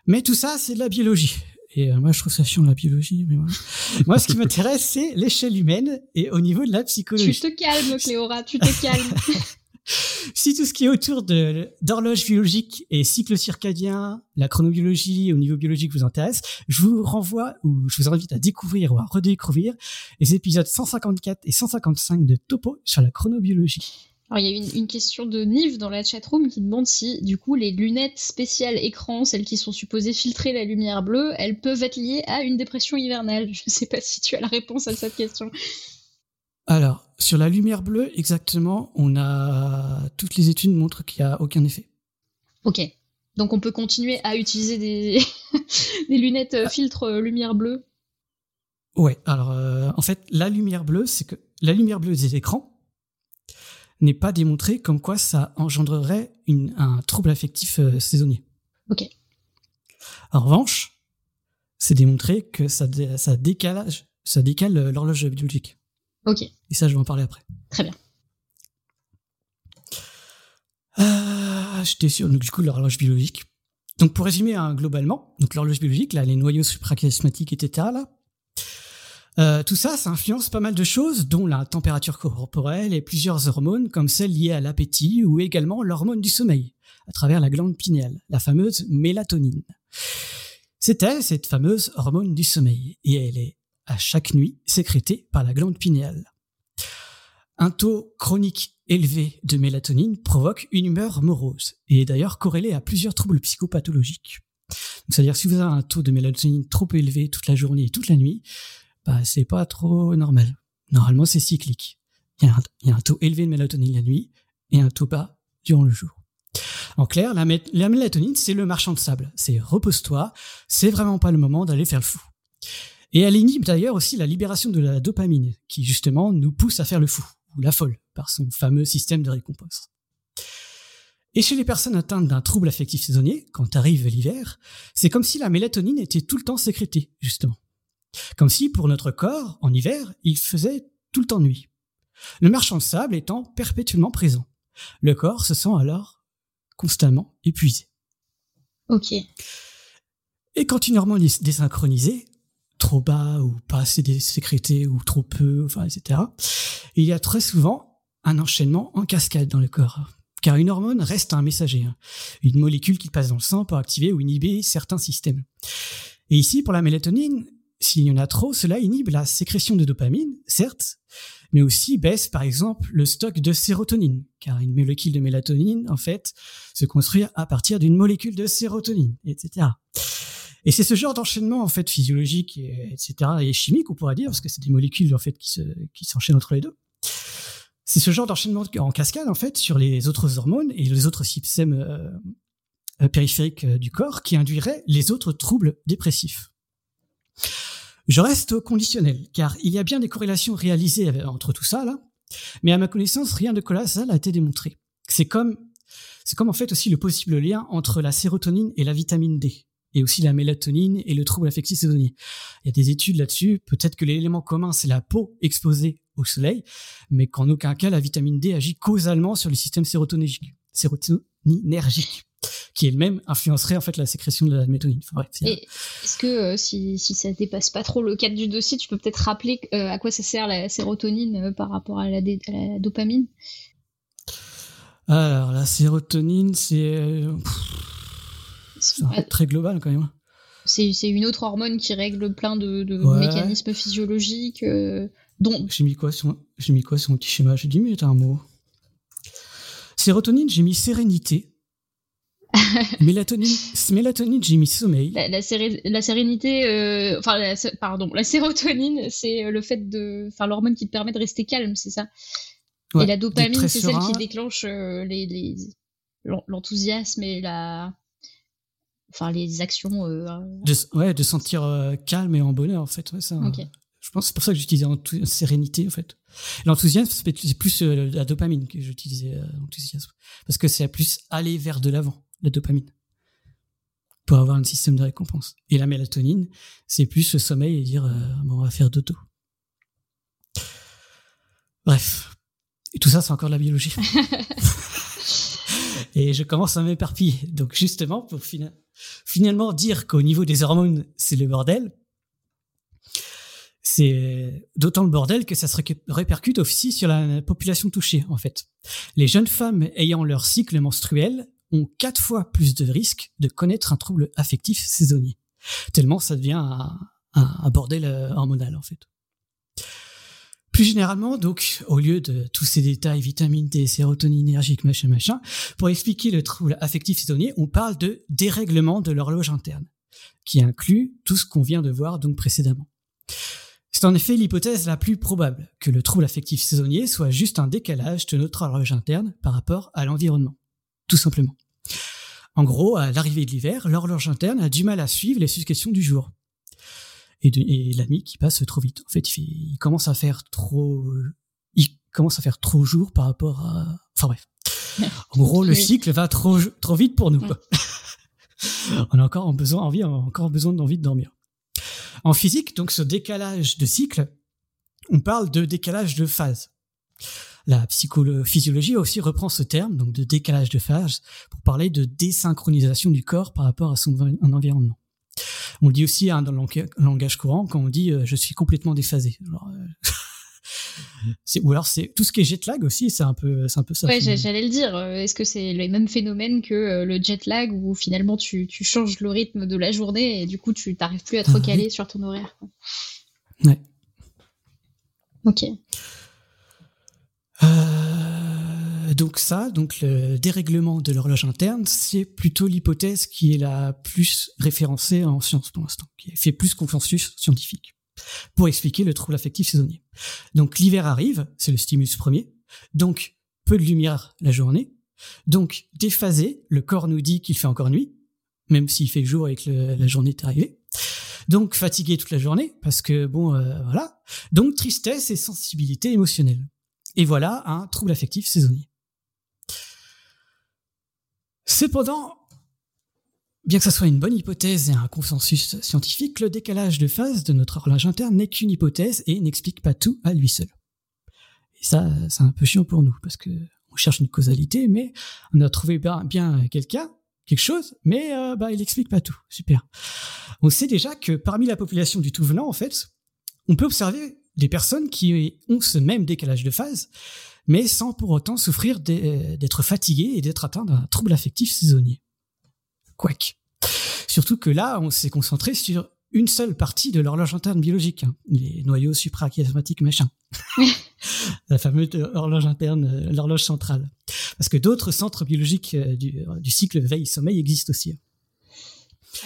Mais tout ça, c'est de la biologie. Et euh, moi, je trouve ça chiant la biologie. Mais moi, ce qui m'intéresse, c'est l'échelle humaine et au niveau de la psychologie. Tu te calmes, Cléora, tu te calmes. si tout ce qui est autour de d'horloge biologique et cycle circadien, la chronobiologie au niveau biologique vous intéresse, je vous renvoie ou je vous invite à découvrir ou à redécouvrir les épisodes 154 et 155 de Topo sur la chronobiologie. Alors, il y a une, une question de Nive dans la chatroom qui demande si, du coup, les lunettes spéciales écran, celles qui sont supposées filtrer la lumière bleue, elles peuvent être liées à une dépression hivernale. Je ne sais pas si tu as la réponse à cette question. Alors, sur la lumière bleue, exactement, on a toutes les études montrent qu'il n'y a aucun effet. Ok. Donc on peut continuer à utiliser des, des lunettes euh, filtre euh, lumière bleue. Ouais. Alors euh, en fait, la lumière bleue, c'est que la lumière bleue des écrans, n'est pas démontré comme quoi ça engendrerait un trouble affectif euh, saisonnier. Ok. En revanche, c'est démontré que ça, ça, décalage, ça décale euh, l'horloge biologique. Ok. Et ça, je vais en parler après. Très bien. Ah, J'étais sûr, donc du coup, l'horloge biologique. Donc pour résumer hein, globalement, donc l'horloge biologique, là, les noyaux suprachiasmatiques, etc. Là, euh, tout ça, ça influence pas mal de choses, dont la température corporelle et plusieurs hormones, comme celles liées à l'appétit ou également l'hormone du sommeil, à travers la glande pinéale, la fameuse mélatonine. C'est elle, cette fameuse hormone du sommeil, et elle est à chaque nuit sécrétée par la glande pinéale. Un taux chronique élevé de mélatonine provoque une humeur morose et est d'ailleurs corrélé à plusieurs troubles psychopathologiques. C'est-à-dire si vous avez un taux de mélatonine trop élevé toute la journée et toute la nuit, bah c'est pas trop normal. Normalement c'est cyclique. Il y, a un, taux élevé de mélatonine la nuit et un taux bas durant le jour. En clair, la, la mélatonine, c'est le marchand de sable. C'est repose-toi, c'est vraiment pas le moment d'aller faire le fou. Et elle inhibe d'ailleurs aussi la libération de la dopamine, qui justement nous pousse à faire le fou ou la folle par son fameux système de récompense. Et chez les personnes atteintes d'un trouble affectif saisonnier, quand arrive l'hiver, c'est comme si la mélatonine était tout le temps sécrétée, justement. Comme si, pour notre corps, en hiver, il faisait tout le temps nuit. Le marchand de sable étant perpétuellement présent. Le corps se sent alors constamment épuisé. Ok. Et quand une hormone est désynchronisée, trop bas ou pas assez sécrété ou trop peu, enfin, etc. il y a très souvent un enchaînement en cascade dans le corps. Car une hormone reste un messager, hein. une molécule qui passe dans le sang pour activer ou inhiber certains systèmes. Et ici, pour la mélatonine, s'il y en a trop, cela inhibe la sécrétion de dopamine, certes, mais aussi baisse par exemple le stock de sérotonine, car une molécule de mélatonine, en fait, se construit à partir d'une molécule de sérotonine, etc. Et c'est ce genre d'enchaînement en fait physiologique, et, etc. et chimique, on pourrait dire, parce que c'est des molécules en fait qui s'enchaînent entre les deux. C'est ce genre d'enchaînement en cascade en fait sur les autres hormones et les autres systèmes euh, euh, périphériques euh, du corps qui induirait les autres troubles dépressifs. Je reste conditionnel, car il y a bien des corrélations réalisées entre tout ça là, mais à ma connaissance, rien de colossal a été démontré. C'est comme c'est comme en fait aussi le possible lien entre la sérotonine et la vitamine D et aussi la mélatonine et le trouble affectif saisonnier. Il y a des études là-dessus. Peut-être que l'élément commun, c'est la peau exposée au soleil, mais qu'en aucun cas, la vitamine D agit causalement sur le système sérotoninergique qui elle-même influencerait en fait la sécrétion de la mélatonine. Est-ce que euh, si, si ça dépasse pas trop le cadre du dossier, tu peux peut-être rappeler euh, à quoi ça sert la sérotonine euh, par rapport à la, à la dopamine? Alors la sérotonine, c'est c'est très global quand même. C'est une autre hormone qui règle plein de, mécanismes physiologiques. Dont... J'ai mis quoi sur j'ai mis quoi sur mon petit schéma? J'ai dit mais t'as un mot. Sérotonine, j'ai mis sérénité. mélatonine, mélatonine, j'ai mis sommeil. La, la, sérénité, euh, enfin, pardon, la sérotonine, c'est le fait de, enfin, l'hormone qui te permet de rester calme, c'est ça? et la dopamine, c'est celle qui déclenche euh, les l'enthousiasme et la enfin les actions. Euh, de, ouais, de sentir euh, calme et en bonheur en fait. Ouais, ça, Je pense c'est pour ça que j'utilisais en sérénité en fait. L'enthousiasme c'est plus euh, la dopamine que j'utilisais enthousiasme parce que c'est plus aller vers de l'avant la dopamine pour avoir un système de récompense. Et la mélatonine c'est plus le sommeil et dire bon, on va faire dodo. Bref. Et tout ça, c'est encore de la biologie. et je commence à m'éparpiller. Donc justement, pour finalement dire qu'au niveau des hormones, c'est le bordel, c'est d'autant le bordel que ça se répercute aussi sur la population touchée, en fait. Les jeunes femmes ayant leur cycle menstruel ont quatre fois plus de risques de connaître un trouble affectif saisonnier. Tellement ça devient un, bordel euh, hormonal, en fait. Plus généralement, donc, au lieu de tous ces détails, vitamine D, sérotonine énergique, machin, machin, pour expliquer le trouble affectif saisonnier, on parle de dérèglement de l'horloge interne, qui inclut tout ce qu'on vient de voir donc précédemment. C'est en effet l'hypothèse la plus probable que le trouble affectif saisonnier soit juste un décalage de notre horloge interne par rapport à l'environnement. Tout simplement. En gros, à l'arrivée de l'hiver, l'horloge interne a du mal à suivre les successions du jour et, la nuit qui passe trop vite. En fait, il, commence à faire trop, il commence à faire trop jour par rapport à, enfin bref. En gros, le cycle va trop, trop vite pour nous. on a encore besoin, envie, encore besoin d'envie de dormir. En physique, donc, ce décalage de cycle, on parle de décalage de phase. La psychophysiologie aussi reprend ce terme, donc de décalage de phase, pour parler de désynchronisation du corps par rapport à son environnement. On le dit aussi hein, dans le langage courant quand on dit je suis complètement déphasé. ou alors c'est tout ce qui est jet lag aussi, c'est un peu, c'est un peu ça. Ouais, j'allais le dire. Euh, est-ce que c'est le même phénomène que euh, le jet lag où finalement tu, tu, changes le rythme de la journée et du coup tu t'arrives plus à te ah recaler sur ton horaire. Ouais. Ok. Euh, donc ça, donc le dérèglement de l'horloge interne, c'est plutôt l'hypothèse qui est la plus référencée en science pour l'instant, qui fait plus consensus scientifique pour expliquer le trouble affectif saisonnier. Donc l'hiver arrive, c'est le stimulus premier, donc peu de lumière la journée, donc déphasé, le corps nous dit qu'il fait encore nuit, même s'il fait jour et que la journée est arrivée. Donc fatigué toute la journée, parce que bon, euh, voilà. Donc tristesse et sensibilité émotionnelle. Et voilà un trouble affectif saisonnier. Cependant, Bien que ce soit une bonne hypothèse et un consensus scientifique, le décalage de phase de notre horloge interne n'est qu'une hypothèse et n'explique pas tout à lui seul. Et ça, c'est un peu chiant pour nous, parce que on cherche une causalité, mais on a trouvé bien, quelqu'un, quelque chose, mais euh, bah, il n'explique pas tout. Super. On sait déjà que parmi la population du tout venant, en fait, on peut observer des personnes qui ont ce même décalage de phase, mais sans pour autant souffrir d'être fatiguées et d'être atteints d'un trouble affectif saisonnier. Quack. Surtout que là, on s'est concentré sur une seule partie de l'horloge interne biologique, hein, les noyaux suprachiasmatiques machin. la fameuse horloge interne, euh, l'horloge centrale. Parce que d'autres centres biologiques euh, euh, du, cycle veille-sommeil existent aussi. Hein.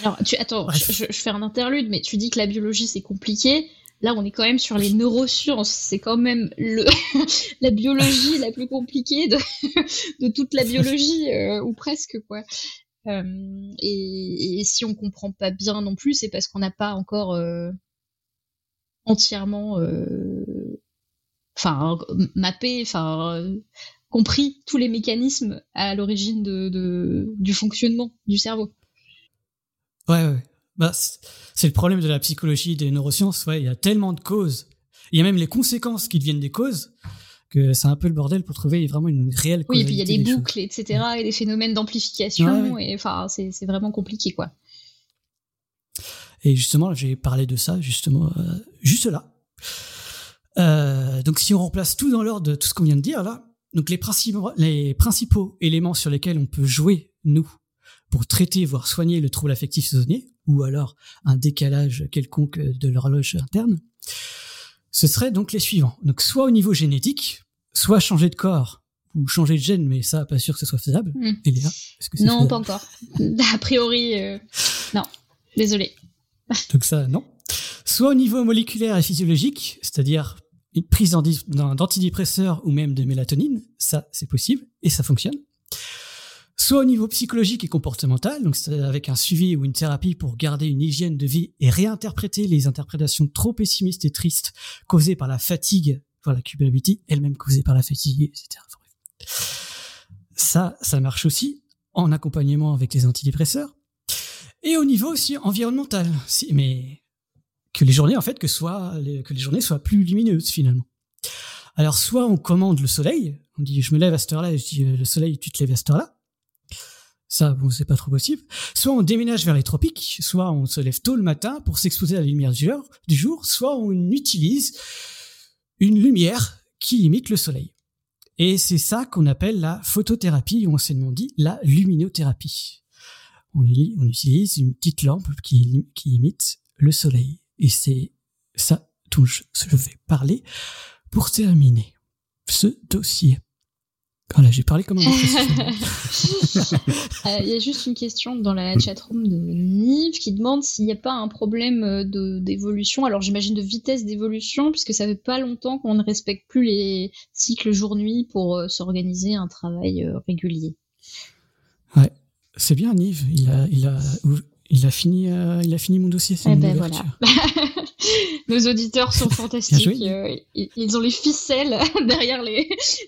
Alors, tu, attends, je, je, fais un interlude, mais tu dis que la biologie c'est compliqué. Là, on est quand même sur les neurosciences. C'est quand même le la biologie la plus compliquée de, toute la biologie, ou presque, quoi. Euh, et, si on comprend pas bien non plus, c'est parce qu'on n'a pas encore euh, entièrement, euh, mappé, compris tous les mécanismes à l'origine de, du fonctionnement du cerveau. Ouais, ouais. Bah, c'est le problème de la psychologie des neurosciences. Ouais, il y a tellement de causes. Il y a même les conséquences qui deviennent des causes que c'est un peu le bordel pour trouver vraiment une réelle Oui, et puis il y a des, boucles, etc., et des phénomènes d'amplification, et enfin, c'est vraiment compliqué, quoi. Et justement, j'ai parlé de ça, justement, euh, juste là. Euh, donc, si on remplace tout dans l'ordre de tout ce qu'on vient de dire, là, donc les principaux, les principaux éléments sur lesquels on peut jouer, nous, pour traiter, voire soigner le trouble affectif saisonnier, ou alors un décalage quelconque de l'horloge interne, ce serait donc les suivants. Donc soit au niveau génétique, soit changer de corps ou changer de gène, mais ça, pas sûr que ce soit faisable. Hmm. Non, pas encore. A priori, euh, non. Désolé. donc ça, non. Soit au niveau moléculaire et physiologique, c'est-à-dire une prise d'antidépresseurs ou même de mélatonine, ça, c'est possible et ça fonctionne soit au niveau psychologique et comportemental, donc avec un suivi ou une thérapie pour garder une hygiène de vie et réinterpréter les interprétations trop pessimistes et tristes causées par la fatigue, voilà, la culpabilité elle-même causée par la fatigue, etc. Ça, ça marche aussi en accompagnement avec les antidépresseurs. Et au niveau aussi environnemental, mais que les journées en fait que soit que les journées soient plus lumineuses finalement. Alors soit on commande le soleil, on dit je me lève à cette heure-là, je dis le soleil tu te lèves à cette heure-là. Ça, bon, c'est pas trop possible. Soit on déménage vers les tropiques, soit on se lève tôt le matin pour s'exposer à la lumière du jour, soit on utilise une lumière qui imite le soleil. Et c'est ça qu'on appelle la photothérapie, ou anciennement dit la luminothérapie. On, on utilise une petite lampe qui, qui imite le soleil. Et c'est ça dont je vais parler pour terminer ce dossier. Voilà, j'ai parlé comme un euh, Il y a juste une question dans la chatroom de Nive qui demande s'il n'y a pas un problème euh, d'évolution. Alors j'imagine de vitesse d'évolution, puisque ça fait pas longtemps qu'on ne respecte plus les cycles jour-nuit pour euh, s'organiser un travail régulier. Ouais, c'est bien Nive. Il a, il a, il a fini, il a fini mon dossier. Eh ben voilà. Nos auditeurs sont fantastiques. Euh, ils ont les ficelles derrière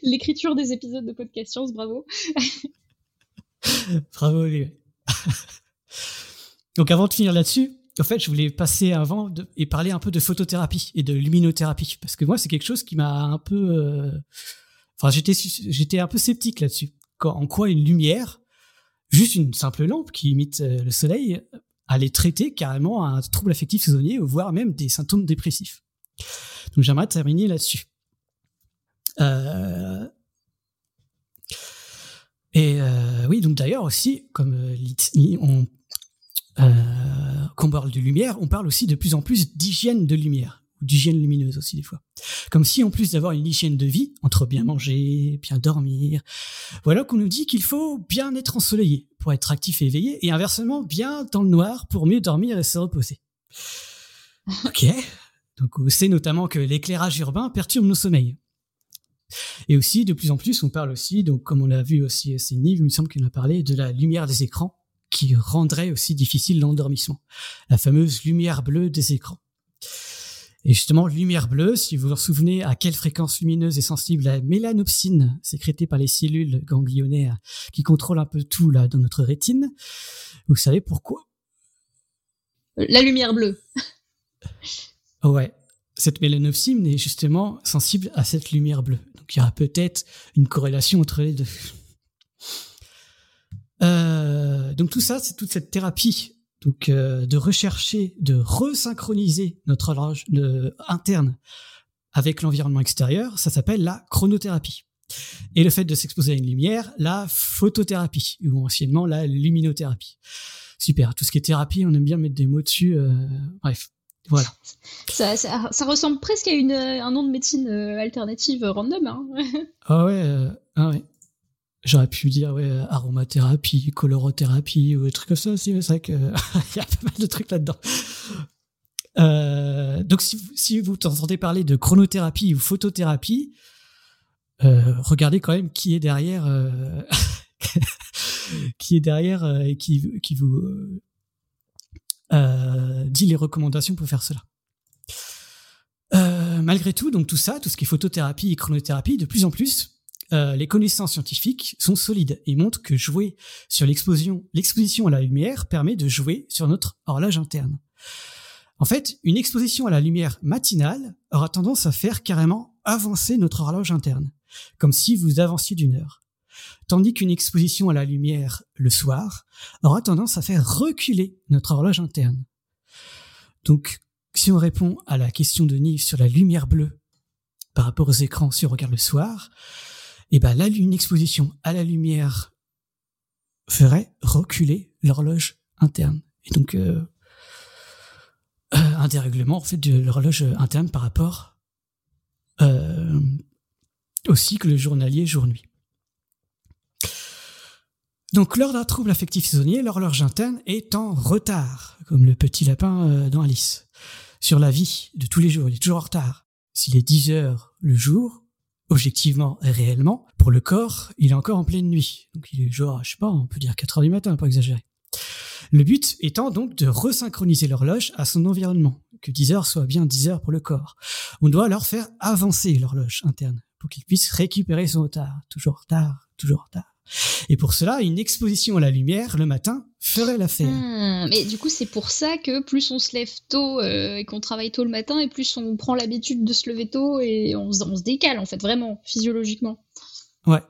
l'écriture des épisodes de Podcast Science. Bravo. bravo, Donc, avant de finir là-dessus, en fait, je voulais passer avant et parler un peu de photothérapie et de luminothérapie. Parce que moi, c'est quelque chose qui m'a un peu. Euh, enfin j'étais j'étais un peu sceptique là-dessus. En quoi une lumière, juste une simple lampe qui imite euh, le soleil, allait traiter carrément un trouble affectif saisonnier, voire même des symptômes dépressifs. Donc j'aimerais terminer là-dessus. Euh, et euh, oui, donc d'ailleurs aussi, comme on parle de lumière, on parle aussi de plus en plus d'hygiène de lumière ou d'hygiène lumineuse aussi des fois. Comme si en plus d'avoir une hygiène de vie, entre bien manger, bien dormir, voilà qu'on nous dit qu'il faut bien être ensoleillé pour être actif et éveillé, et inversement bien dans le noir pour mieux dormir et se reposer. Ok. Donc on sait notamment que l'éclairage urbain perturbe nos sommeils. Et aussi, de plus en plus, on parle aussi, donc comme on l'a vu aussi, c'est Nive, il me semble qu'il a parlé, de la lumière des écrans qui rendrait aussi difficile l'endormissement. La fameuse lumière bleue des écrans. Et justement, lumière bleue, si vous vous souvenez à quelle fréquence lumineuse est sensible la mélanopsine sécrétée par les cellules ganglionnaires qui contrôlent un peu tout là dans notre rétine, vous savez pourquoi? La lumière bleue. ouais, cette mélanopsine est justement sensible à cette lumière bleue. Donc il y aura peut-être une corrélation entre les deux. Euh, donc tout ça, c'est toute cette thérapie donc euh, de rechercher, de resynchroniser notre horloge interne avec l'environnement extérieur, ça s'appelle la chronothérapie. Et le fait de s'exposer à une lumière, la photothérapie, ou anciennement la luminothérapie. Super, tout ce qui est thérapie, on aime bien mettre des mots dessus. Euh, bref, voilà. Ça, ça, ressemble presque à une, un nom de médecine euh, alternative random. Hein. ah ouais, ah ouais. J'aurais pu dire ouais, aromathérapie, colorothérapie ou des trucs comme ça aussi, mais c'est vrai qu'il y a pas mal de trucs là-dedans. Euh, donc si, vous entendez parler de chronothérapie ou photothérapie, euh, regardez quand même qui est derrière, euh, qui est derrière et qui, qui vous dit les recommandations pour faire cela. malgré tout, donc tout ça, tout ce qui est photothérapie et chronothérapie, de plus en plus, euh, les connaissances scientifiques sont solides et montrent que jouer sur l'exposition, l'exposition à la lumière permet de jouer sur notre horloge interne. En fait, une exposition à la lumière matinale aura tendance à faire carrément avancer notre horloge interne, comme si vous avanciez d'une heure. Tandis qu'une exposition à la lumière le soir aura tendance à faire reculer notre horloge interne. Donc, si on répond à la question de Nive sur la lumière bleue par rapport aux écrans si on regarde le soir, et ben là, une exposition à la lumière ferait reculer l'horloge interne. Et donc, euh, euh, un dérèglement en fait de l'horloge interne par rapport euh, au cycle journalier jour-nuit. Donc, lors d'un trouble affectif saisonnier, l'horloge interne est en retard, comme le petit lapin euh, dans Alice, sur la vie de tous les jours. Il est toujours en retard. S'il est 10 heures le jour, objectivement et réellement, pour le corps, il est encore en pleine nuit. Donc il est genre, je sais pas, on peut dire 4 heures du matin, pas exagérer. Le but étant donc de resynchroniser l'horloge à son environnement, que 10 heures soit bien 10 heures pour le corps. On doit alors faire avancer l'horloge interne pour qu'il puisse récupérer son retard. Toujours tard, toujours tard. Et pour cela, une exposition à la lumière le matin ferait l'affaire. Hmm, mais du coup, c'est pour ça que plus on se lève tôt euh, et qu'on travaille tôt le matin, et plus on prend l'habitude de se lever tôt et on, se décale, en fait, vraiment, physiologiquement. Ouais.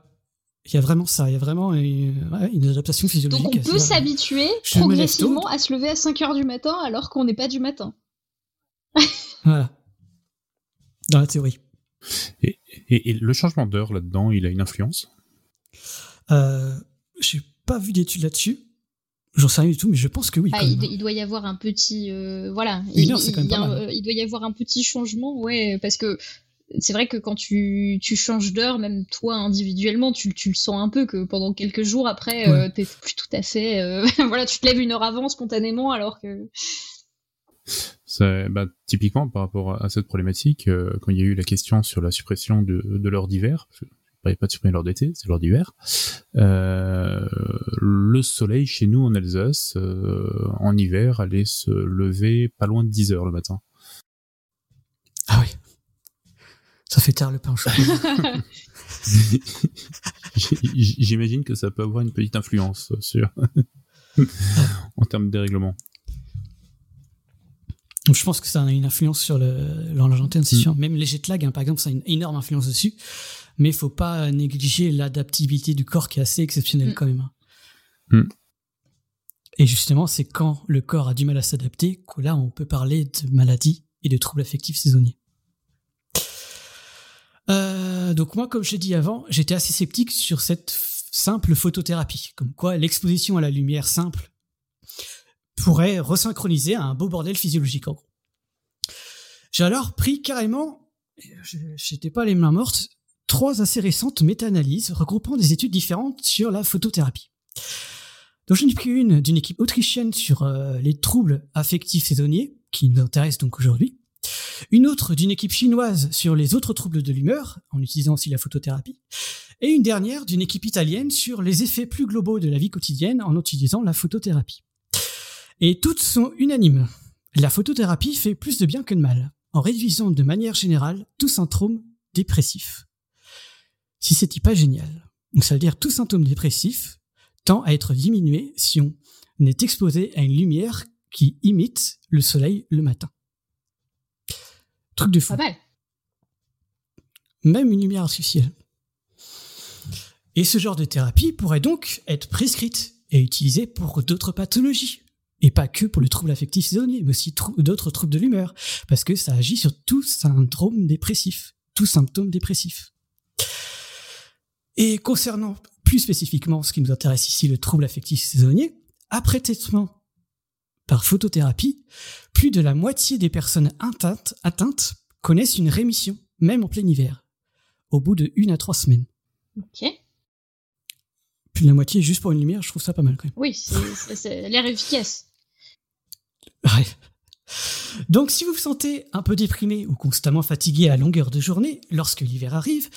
Il y a vraiment ça, il y a vraiment une, adaptation physiologique. Donc on peut s'habituer progressivement à se lever à 5 heures du matin alors qu'on n'est pas du matin. voilà. Dans la théorie. Et, et le changement d'heure là-dedans, il a une influence? Euh, J'ai pas vu d'études là-dessus. J'en sais rien du tout, mais je pense que oui. Ah, il, doit y avoir un petit, euh, voilà. il, doit y avoir un petit changement, ouais, parce que c'est vrai que quand tu, tu changes d'heure, même toi individuellement, tu, tu, le sens un peu que pendant quelques jours après, euh, t'es plus tout à fait, euh, voilà, tu te lèves une heure avant spontanément, alors que. Bah, typiquement par rapport à cette problématique, quand il y a eu la question sur la suppression de, de l'heure d'hiver, pas de supprimer l'heure d'été, c'est l'heure d'hiver. Euh, le soleil chez nous en Alsace, euh, en hiver, allait se lever pas loin de 10 heures le matin. Ah oui. Ça fait tard le pain chaud. J'imagine que ça peut avoir une petite influence sur en termes de dérèglement. je pense que ça a une influence sur l'horloge interne, c'est mm. sûr. Même les jet lag, hein, par exemple, ça a une énorme influence dessus. Mais il faut pas négliger l'adaptabilité du corps qui est assez exceptionnelle Mm. quand même. Mm. Et justement, c'est quand le corps a du mal à s'adapter que là, on peut parler de maladie et de troubles affectifs saisonniers. Euh, donc moi, comme je l'ai dit avant, j'étais assez sceptique sur cette simple photothérapie, comme quoi l'exposition à la lumière simple pourrait resynchroniser un beau bordel physiologique en gros. J'ai alors pris carrément, je- j'étais pas les mains mortes, trois assez récentes méta-analyses regroupant des études différentes sur la photothérapie. Donc j'en ai pris une d'une équipe autrichienne sur euh, les troubles affectifs saisonniers, qui nous intéresse donc aujourd'hui. Une autre d'une équipe chinoise sur les autres troubles de l'humeur, en utilisant aussi la photothérapie. Et une dernière d'une équipe italienne sur les effets plus globaux de la vie quotidienne en utilisant la photothérapie. Et toutes sont unanimes. La photothérapie fait plus de bien que de mal, en réduisant de manière générale tout symptôme dépressif. Si c'était pas génial. Donc ça veut dire tout symptôme dépressif tend à être diminué si on est exposé à une lumière qui imite le soleil le matin. Truc de fou. Pas mal. Même une lumière artificielle. Et ce genre de thérapie pourrait donc être prescrite et utilisée pour d'autres pathologies. Et pas que pour le trouble affectif saisonnier, mais aussi trou- d'autres troubles de l'humeur. Parce que ça agit sur tout syndrome dépressif, tout symptôme dépressif. Et concernant plus spécifiquement ce qui nous intéresse ici, le trouble affectif saisonnier, après traitement par photothérapie, plus de la moitié des personnes atteintes, atteintes connaissent une rémission, même en plein hiver, au bout de une à trois semaines. Ok. Plus de la moitié juste pour une lumière, je trouve ça pas mal quand même. Oui, c'est, c'est- ça a l'air efficace. Ouais. Donc, si vous vous sentez un peu déprimé ou constamment fatigué à longueur de journée lorsque l'hiver arrive,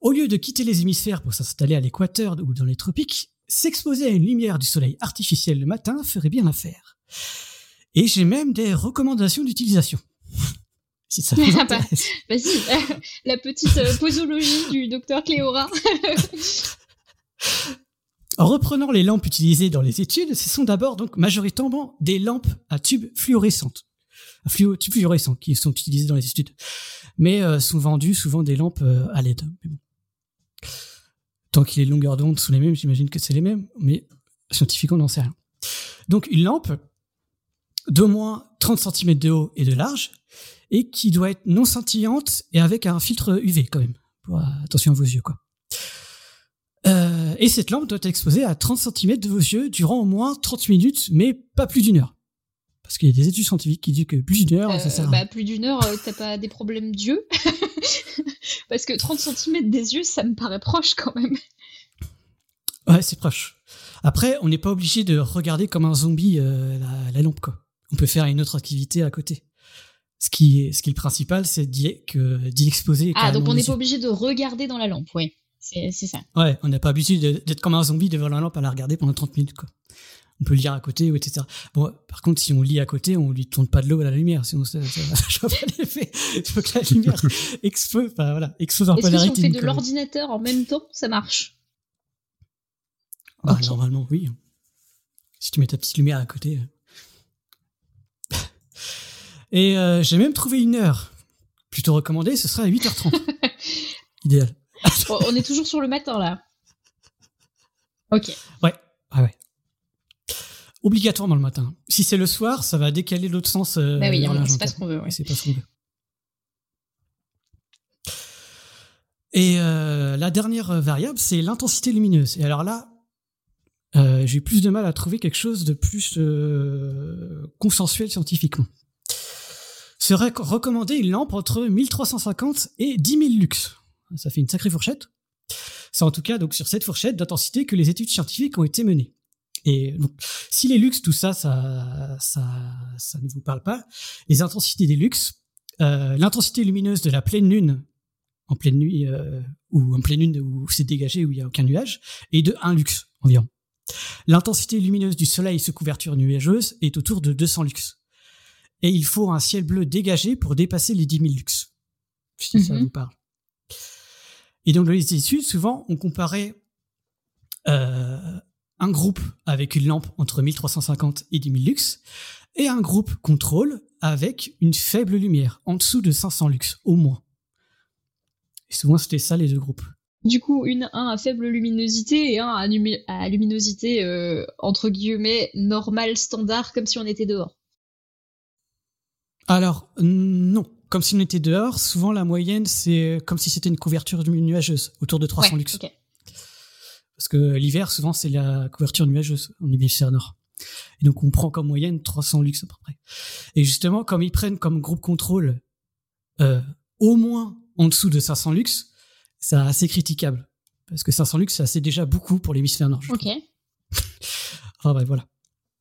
au lieu de quitter les hémisphères pour s'installer à l'équateur ou dans les tropiques, s'exposer à une lumière du soleil artificielle le matin ferait bien l'affaire. Et j'ai même des recommandations d'utilisation. Si ça vous Ah bah. intéresse. Vas-y, la petite euh, posologie du docteur Cléora. En reprenant les lampes utilisées dans les études, ce sont d'abord donc majoritairement des lampes à tubes fluorescentes, à fluo, tubes fluorescents qui sont utilisées dans les études, mais euh, sont vendues souvent des lampes euh, à LED. Mais bon. Tant que les longueurs d'onde sont les mêmes, j'imagine que c'est les mêmes, mais scientifiquement on n'en sait rien. Donc une lampe d'au moins 30 cm de haut et de large, et qui doit être non scintillante et avec un filtre UV quand même. Pour, euh, attention à vos yeux, quoi. Euh, et cette lampe doit être exposée à 30 cm de vos yeux durant au moins 30 minutes, mais pas plus d'une heure. Parce qu'il y a des études scientifiques qui disent que plus d'une heure, Euh, ça sert à bah, plus d'une heure, euh, t'as pas des problèmes d'yeux Parce que 30 cm des yeux, ça me paraît proche quand même. Ouais, c'est proche. Après, on n'est pas obligé de regarder comme un zombie euh, la, la lampe, quoi. On peut faire une autre activité à côté. Ce qui est, ce qui est le principal, c'est d'y exposer. Ah, donc on n'est pas obligé de regarder dans la lampe, oui. C'est ça. Ouais, on n'a pas habitude de- d'être comme un zombie devant la lampe à la regarder pendant 30 minutes, quoi. On peut lire à côté, ou etc. Bon, par contre, si on lit à côté, on lui tourne pas de l'eau à la lumière, sinon ça, ça, je vois pas l'effet. Il faut que la lumière expose, enfin voilà, expose un peu Est-ce que la si on fait de l'ordinateur en même temps, ça marche? Bah, normalement, oui. Si tu mets ta petite lumière à côté. Et euh, j'ai même trouvé une heure. Plutôt recommandée, ce sera à 8h30. Idéal. On est toujours sur le matin là. Ok. Ouais. Obligatoirement le matin. Si c'est le soir, ça va décaler l'autre sens. Euh, bah oui, dans c'est pas ce qu'on veut. ouais. Et c'est pas ce qu'on veut. Et euh, la dernière variable, c'est l'intensité lumineuse. Et alors là, euh, j'ai plus de mal à trouver quelque chose de plus consensuel scientifiquement. Serait recommandé une lampe entre 1350 et 10 000 lux. Ça fait une sacrée fourchette. C'est en tout cas donc sur cette fourchette d'intensité que les études scientifiques ont été menées. Et donc, si les lux, tout ça, ça, ça, ça ne vous parle pas, les intensités des lux, euh, l'intensité lumineuse de la pleine lune en pleine nuit euh, ou en pleine lune où c'est dégagé où il y a aucun nuage est de 1 lux environ. L'intensité lumineuse du soleil sous couverture nuageuse est autour de 200 lux. Et il faut un ciel bleu dégagé pour dépasser les 10 000 lux. Si ça Mhm. vous parle. Et donc dans les études, souvent, on comparait euh, un groupe avec une lampe entre 1350 et 10 000 lux et un groupe contrôle avec une faible lumière, en dessous de 500 lux, au moins. Et souvent, c'était ça les deux groupes. Du coup, une, un à faible luminosité et un à, à luminosité euh, entre guillemets normale, standard, comme si on était dehors. Alors, non. Comme si on était dehors, souvent la moyenne, c'est comme si c'était une couverture nuageuse, autour de 300 lux. Parce que l'hiver, souvent, c'est la couverture nuageuse en hémisphère nord. Et donc, on prend comme moyenne 300 lux à peu près. Et justement, comme ils prennent comme groupe contrôle euh, au moins en dessous de 500 lux, c'est assez critiquable. Parce que 500 lux, c'est assez déjà beaucoup pour l'hémisphère nord. Ok. ah ben voilà.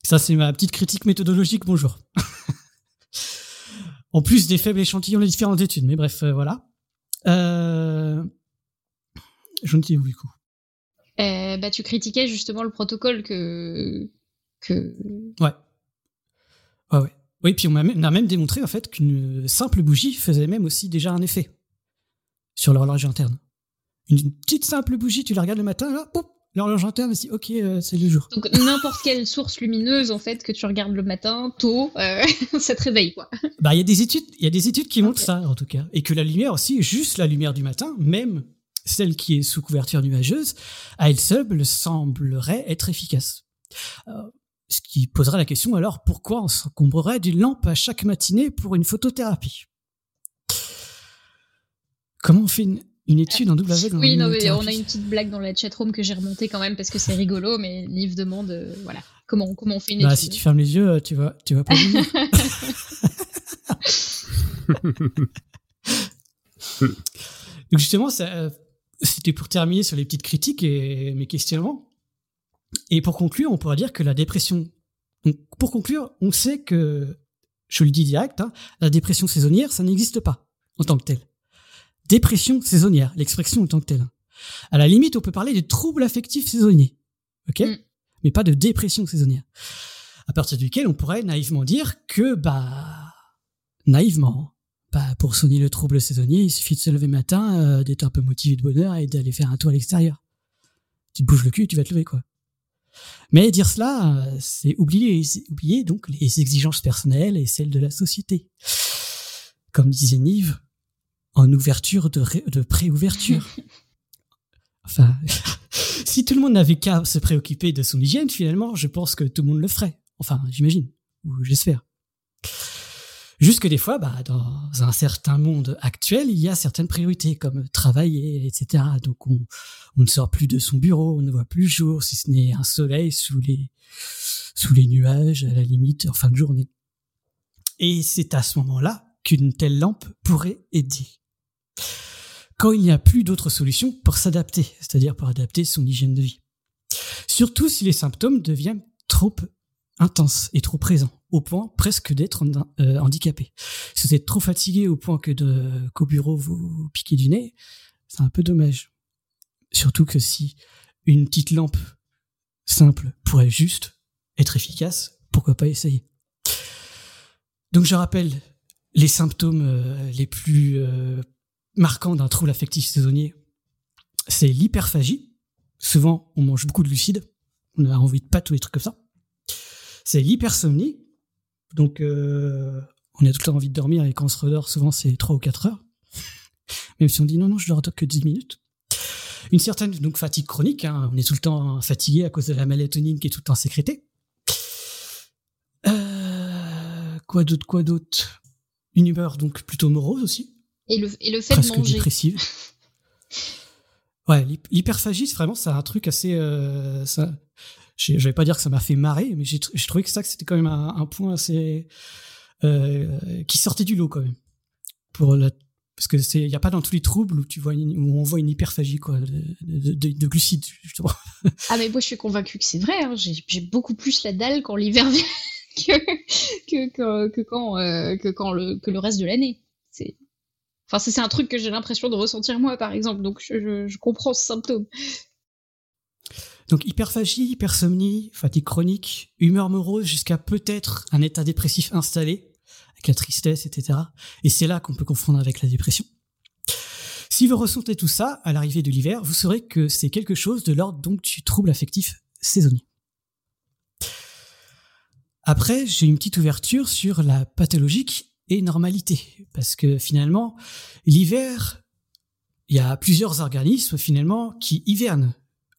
Ça, c'est ma petite critique méthodologique. Bonjour. en plus des faibles échantillons des différentes études. Mais bref, euh, voilà. Euh... Je ne sais où du coup. Euh, bah, tu critiquais justement le protocole que. que... Ouais. Ouais, ouais. Oui, puis on a, même, on a même démontré en fait qu'une simple bougie faisait même aussi déjà un effet sur l'horloge interne. Une petite simple bougie, tu la regardes le matin, là, l'horloge interne dit ok, euh, c'est le jour. Donc n'importe quelle source lumineuse en fait que tu regardes le matin tôt, euh, ça te réveille quoi. Bah il y a des études, il y a des études qui montrent ça en tout cas, et que la lumière aussi, juste la lumière du matin, même celle qui est sous couverture nuageuse, à elle seule semblerait être efficace. Euh, ce qui posera la question alors pourquoi on s'encombrerait d'une lampe à chaque matinée pour une photothérapie? Comment on fait une, étude en double avec Oui, non, mais on a une petite blague dans la chatroom que j'ai remontée quand même parce que c'est rigolo, mais Liv demande euh, voilà, comment, comment on fait une bah, étude. Si tu fermes les yeux, tu vas, tu vas pas Donc justement, euh, c'était pour terminer sur les petites critiques et mes questionnements. Et pour conclure, on pourra dire que la dépression. pour conclure, on sait que, je le dis direct, hein, la dépression saisonnière, ça n'existe pas en tant que telle. Dépression saisonnière, l'expression en tant que telle. À la limite, on peut parler de troubles affectifs saisonniers, ok, mm. mais pas de dépression saisonnière. À partir duquel on pourrait naïvement dire que, bah, naïvement, bah, pour soigner le trouble saisonnier, il suffit de se lever matin, euh, d'être un peu motivé de bonheur et d'aller faire un tour à l'extérieur. Tu te bouges le cul, tu vas te lever, quoi. Mais dire cela, c'est oublier, oublier donc les exigences personnelles et celles de la société. Comme disait Nive, en ouverture de, de pré-ouverture. enfin, si tout le monde n'avait qu'à se préoccuper de son hygiène, finalement, je pense que tout le monde le ferait. Enfin, j'imagine, ou j'espère. Jusque des fois, bah, dans un certain monde actuel, il y a certaines priorités comme travailler, etc. Donc on, ne sort plus de son bureau, on ne voit plus le jour, si ce n'est un soleil sous les sous les nuages, à la limite, en fin de journée. Et c'est à ce moment-là qu'une telle lampe pourrait aider. Quand il n'y a plus d'autre solution pour s'adapter, c'est-à-dire pour adapter son hygiène de vie. Surtout si les symptômes deviennent trop intenses et trop présents au point presque d'être euh, handicapé. Si vous êtes trop fatigué au point que de qu'au bureau vous piquez du nez, c'est un peu dommage. Surtout que si une petite lampe simple pourrait juste être efficace, pourquoi pas essayer Donc je rappelle les symptômes euh, les plus euh, marquants d'un trouble affectif saisonnier, c'est l'hyperphagie. Souvent, on mange beaucoup de lucides, on a envie de pâtes ou des trucs comme ça. C'est l'hypersomnie, donc, euh, on a tout le temps envie de dormir et quand on se redort, souvent c'est 3 ou 4 heures. Même si on dit non, non, je dors que 10 minutes. Une certaine donc fatigue chronique, hein, on est tout le temps fatigué à cause de la mélatonine qui est tout le temps sécrétée. Euh, quoi d'autre, quoi d'autre? Une humeur donc plutôt morose aussi. Et le, et le fait de manger. dépressive. ouais, l'hyperphagie, vraiment, c'est un truc assez. Euh, ça, je vais pas dire que ça m'a fait marrer, mais j'ai trouvé que ça c'était quand même un, point assez euh, qui sortait du lot quand même. Pour la, parce que c'est il y a pas dans tous les troubles où tu vois où on voit une hyperphagie quoi de, de, de, glucides. Ah mais moi je suis convaincu que c'est vrai. Hein. J'ai beaucoup plus la dalle quand l'hiver vient que, que quand euh, que quand le que le reste de l'année. C'est Enfin, c'est un truc que j'ai l'impression de ressentir moi, par exemple. Donc, je, comprends ce symptôme. Donc hyperphagie, hypersomnie, fatigue chronique, humeur morose jusqu'à peut-être un état dépressif installé, avec la tristesse, etc. Et c'est là qu'on peut confondre avec la dépression. Si vous ressentez tout ça à l'arrivée de l'hiver, vous saurez que c'est quelque chose de l'ordre du trouble affectif saisonnier. Après, j'ai une petite ouverture sur la pathologique et normalité, parce que finalement, l'hiver il y a plusieurs organismes finalement qui hivernent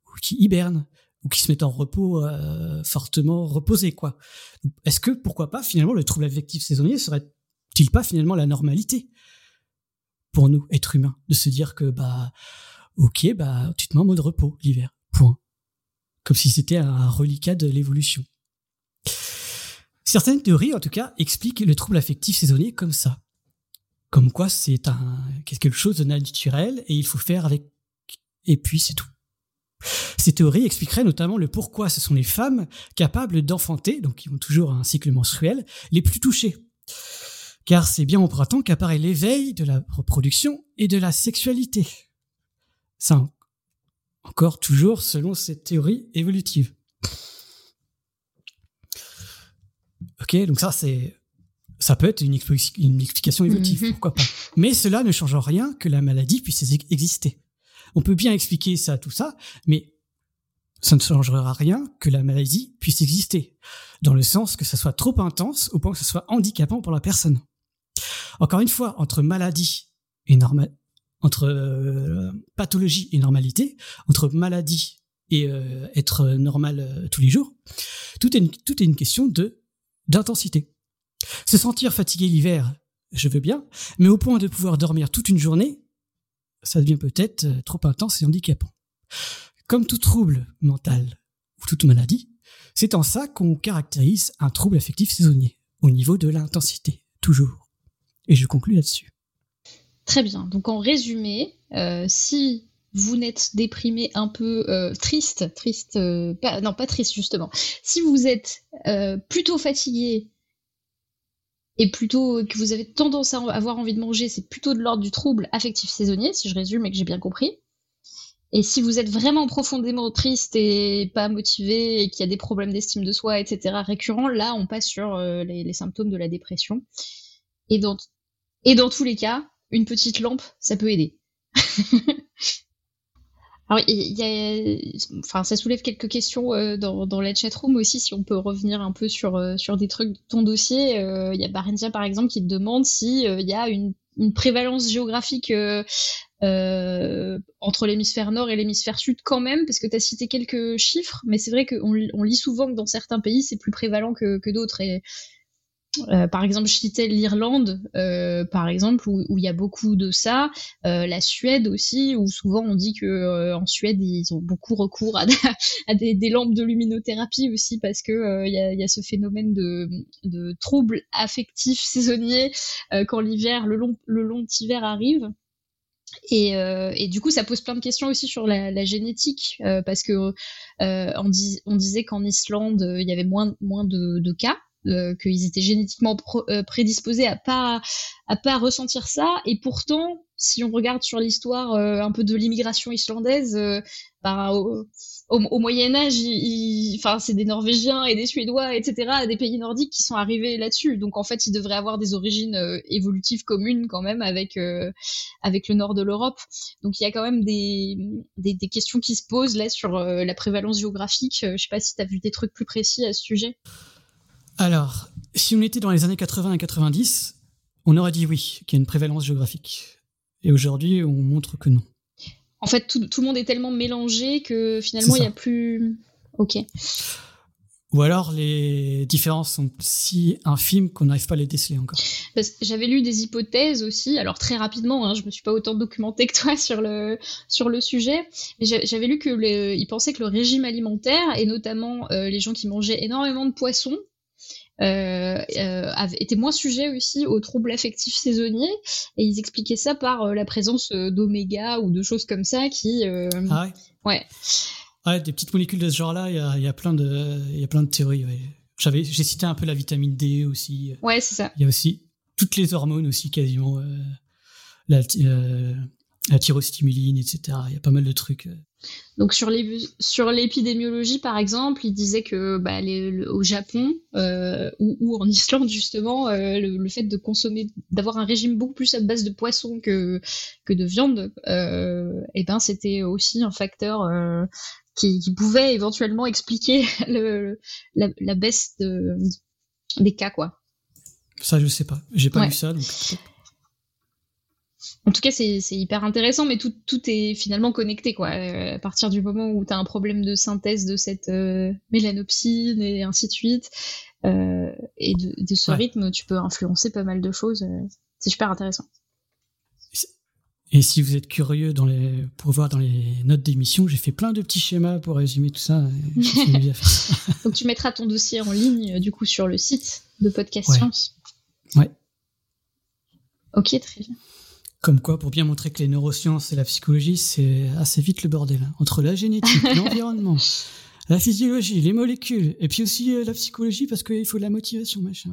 ou qui hibernent ou qui se mettent en repos euh, fortement reposés quoi. Est-ce que pourquoi pas finalement le trouble affectif saisonnier serait-il pas finalement la normalité pour nous êtres humains de se dire que bah ok bah tu te mets en mode repos l'hiver point comme si c'était un reliquat de l'évolution. Certaines théories en tout cas expliquent le trouble affectif saisonnier comme ça comme quoi c'est un quelque chose de naturel et il faut faire avec et puis c'est tout. Ces théories expliqueraient notamment le pourquoi ce sont les femmes capables d'enfanter, donc qui ont toujours un cycle menstruel, les plus touchées. Car c'est bien au printemps qu'apparaît l'éveil de la reproduction et de la sexualité. Ça, encore toujours selon cette théorie évolutive. Ok, donc ça c'est ça peut être une, explication évolutive, mhm. pourquoi pas. Mais cela ne change en rien que la maladie puisse exister. On peut bien expliquer ça, tout ça, mais ça ne changera rien que la maladie puisse exister, dans le sens que ça soit trop intense au point que ça soit handicapant pour la personne. Encore une fois, entre maladie et normal, entre euh, pathologie et normalité, entre maladie et euh, être normal euh, tous les jours, tout est tout est une question de d'intensité. Se sentir fatigué l'hiver, je veux bien, mais au point de pouvoir dormir toute une journée, ça devient peut-être euh, trop intense et handicapant. Comme tout trouble mental ou toute maladie, c'est en ça qu'on caractérise un trouble affectif saisonnier, au niveau de l'intensité, toujours. Et je conclus là-dessus. Très bien. Donc en résumé, euh, si vous n'êtes déprimé un peu euh, triste, triste, non pas triste justement, si vous êtes plutôt fatigué et plutôt que vous avez tendance à avoir envie de manger, c'est plutôt de l'ordre du trouble affectif saisonnier, si je résume et que j'ai bien compris. Et si vous êtes vraiment profondément triste et pas motivé et qu'il y a des problèmes d'estime de soi, etc., récurrents, là, on passe sur euh, les, symptômes de la dépression. Et dans tous les cas, une petite lampe, ça peut aider. Alors, il y a, enfin, ça soulève quelques questions euh, dans, dans la chatroom aussi, si on peut revenir un peu sur, euh, des trucs de ton dossier. Euh, il y a Barentia, par exemple, qui te demande s'il il y a une, prévalence géographique entre l'hémisphère nord et l'hémisphère sud quand même, parce que tu as cité quelques chiffres, mais c'est vrai qu'on on lit souvent que dans certains pays, c'est plus prévalent que, que d'autres. Euh, par exemple, je citais l'Irlande, euh, par exemple, où, il y a beaucoup de ça. Euh, la Suède aussi, où souvent on dit que en Suède ils ont beaucoup recours à, des, lampes de luminothérapie aussi parce que il y a, ce phénomène de, troubles affectifs saisonniers quand l'hiver, le long, le hiver arrive. Et, du coup, ça pose plein de questions aussi sur la, génétique, parce que on, disait qu'en Islande, il y avait moins de cas euh, qu'ils étaient génétiquement euh, prédisposés à pas à pas ressentir ça. Et pourtant si on regarde sur l'histoire euh, un peu de l'immigration islandaise bah, au, Moyen Âge enfin c'est des Norvégiens et des Suédois etc des pays nordiques qui sont arrivés là-dessus. Donc en fait ils devraient avoir des origines évolutives communes quand même avec avec le nord de l'Europe. Donc il y a quand même des, des, des questions qui se posent là sur la prévalence géographique. Je sais pas si tu as vu des trucs plus précis à ce sujet alors, si on était dans les années 80 et 90, on aurait dit oui, qu'il y a une prévalence géographique. Et aujourd'hui, on montre que non. En fait, tout, le monde est tellement mélangé que finalement, il n'y a plus. Ok. Ou alors les différences sont si infimes qu'on n'arrive pas à les déceler encore. J'avais lu des hypothèses aussi, alors très rapidement, hein, je me suis pas autant documenté que toi sur le sur le sujet, mais j'avais lu que ils pensaient que le régime alimentaire et notamment euh, les gens qui mangeaient énormément de poissons euh, euh étaient moins sujets aussi aux troubles affectifs saisonniers. Et ils expliquaient ça par euh, la présence euh, d'oméga ou de choses comme ça qui ah ouais? ouais. Ouais des petites molécules de ce genre-là il y a, y a, plein de y a plein de théories ouais. j'avais j'ai cité un peu la vitamine D aussi. Ouais c'est ça. Il y a aussi toutes les hormones aussi quasiment la, la tyrostimuline etc il y a pas mal de trucs donc sur les sur l'épidémiologie par exemple, il disait que bah, au Japon euh, ou, en Islande justement, euh, le, fait de consommer, d'avoir un régime beaucoup plus à base de poisson que que de viande, euh, et eh ben c'était aussi un facteur euh, qui, qui, pouvait éventuellement expliquer le, la, la, baisse de, des cas quoi. Ça je sais pas, j'ai pas vu ça donc. En tout cas, c'est hyper intéressant, mais tout, tout est finalement connecté, quoi. Euh, à partir du moment où tu as un problème de synthèse de cette euh, mélanopsine et ainsi de suite, euh, et de, de ce rythme, tu peux influencer pas mal de choses. c'est super intéressant. Et si vous êtes curieux dans les, pour voir dans les notes d'émission, j'ai fait plein de petits schémas pour résumer tout ça. Donc tu mettras ton dossier en ligne du coup sur le site de Podcast Science. Ouais. Ok, très bien. Comme quoi, pour bien montrer que les neurosciences et la psychologie, c'est assez vite le bordel. Hein. Entre la génétique, l'environnement, la physiologie, les molécules, et puis aussi euh, la psychologie, parce qu'il faut de la motivation, machin.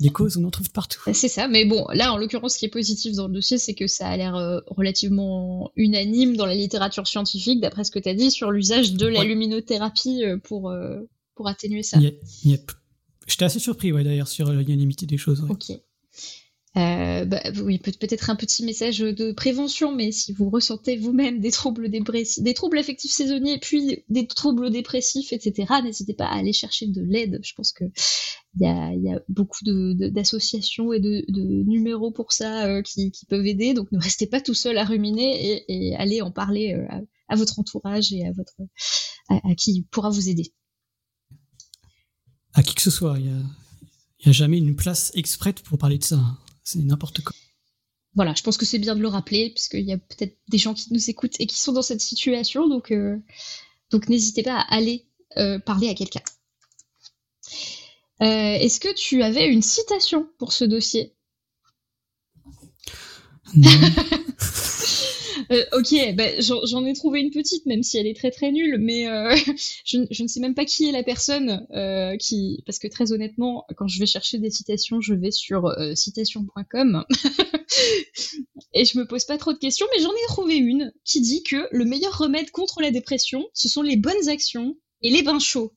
Des causes, on en trouve partout. C'est ça, mais bon, là, en l'occurrence, ce qui est positif dans le dossier, c'est que ça a l'air euh, relativement unanime dans la littérature scientifique, d'après ce que tu as dit, sur l'usage de la luminothérapie euh, pour, pour atténuer ça. J'étais assez surpris, ouais, d'ailleurs, sur l'unanimité des choses. Ok. Euh, bah, peut-être un petit message de prévention, mais si vous ressentez vous-même des troubles dépressifs, des troubles affectifs saisonniers, puis des troubles dépressifs, etc., n'hésitez pas à aller chercher de l'aide. Je pense que il y a, beaucoup d'associations et de, numéros pour ça euh, qui, peuvent aider. Donc ne restez pas tout seul à ruminer et, allez en parler euh, à, votre entourage et à qui pourra vous aider. À qui que ce soit, il n'y a, a jamais une place exprète pour parler de ça. C'est n'importe quoi. Voilà, je pense que c'est bien de le rappeler, puisqu'il y a peut-être des gens qui nous écoutent et qui sont dans cette situation, donc, euh, donc n'hésitez pas à aller euh, parler à quelqu'un. Euh, est-ce que tu avais une citation pour ce dossier? Non. Euh, ok, bah, j'en ai trouvé une petite, même si elle est très très nulle, mais euh, je, ne sais même pas qui est la personne euh, qui, parce que très honnêtement, quand je vais chercher des citations, je vais sur citation.com et je me pose pas trop de questions, mais j'en ai trouvé une qui dit que le meilleur remède contre la dépression, ce sont les bonnes actions et les bains chauds.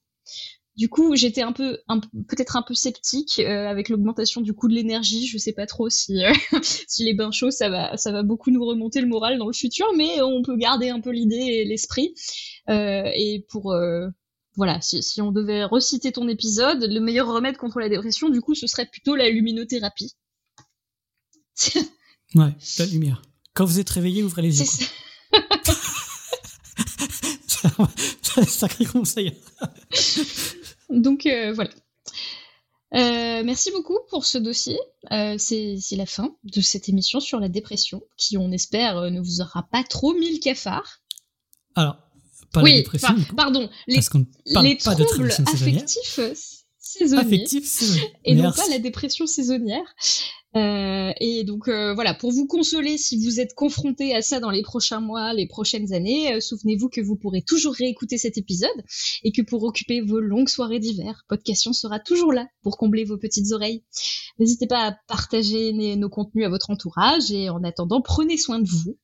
Du coup, j'étais un peu, peut-être un peu sceptique euh, avec l'augmentation du coût de l'énergie. Je sais pas trop si, euh, si les bains chauds, ça va, ça va beaucoup nous remonter le moral dans le futur, mais on peut garder un peu l'idée et l'esprit. Euh, et pour, voilà, si, si, on devait reciter ton épisode, le meilleur remède contre la dépression, du coup, ce serait plutôt la luminothérapie. ouais, la lumière. Quand vous êtes réveillé, ouvrez les yeux. C'est un sacré conseil. Donc euh, voilà. Euh, merci beaucoup pour ce dossier. Euh, c'est la fin de cette émission sur la dépression, qui on espère ne vous aura pas trop mis le cafard. Alors, pas la dépression. pardon, les, les troubles affectifs saisonniers, et non pas la dépression saisonnière. Euh, et donc euh, voilà, pour vous consoler si vous êtes confronté à ça dans les prochains mois, les prochaines années, euh, souvenez-vous que vous pourrez toujours réécouter cet épisode et que pour occuper vos longues soirées d'hiver, Podcast sera toujours là pour combler vos petites oreilles. N'hésitez pas à partager nos contenus à votre entourage et en attendant, prenez soin de vous.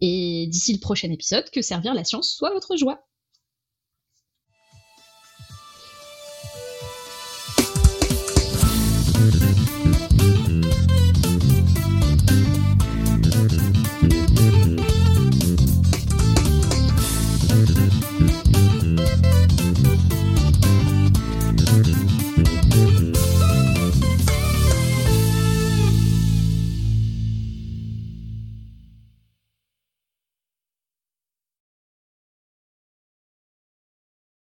Et d'ici le prochain épisode, que servir la science soit votre joie.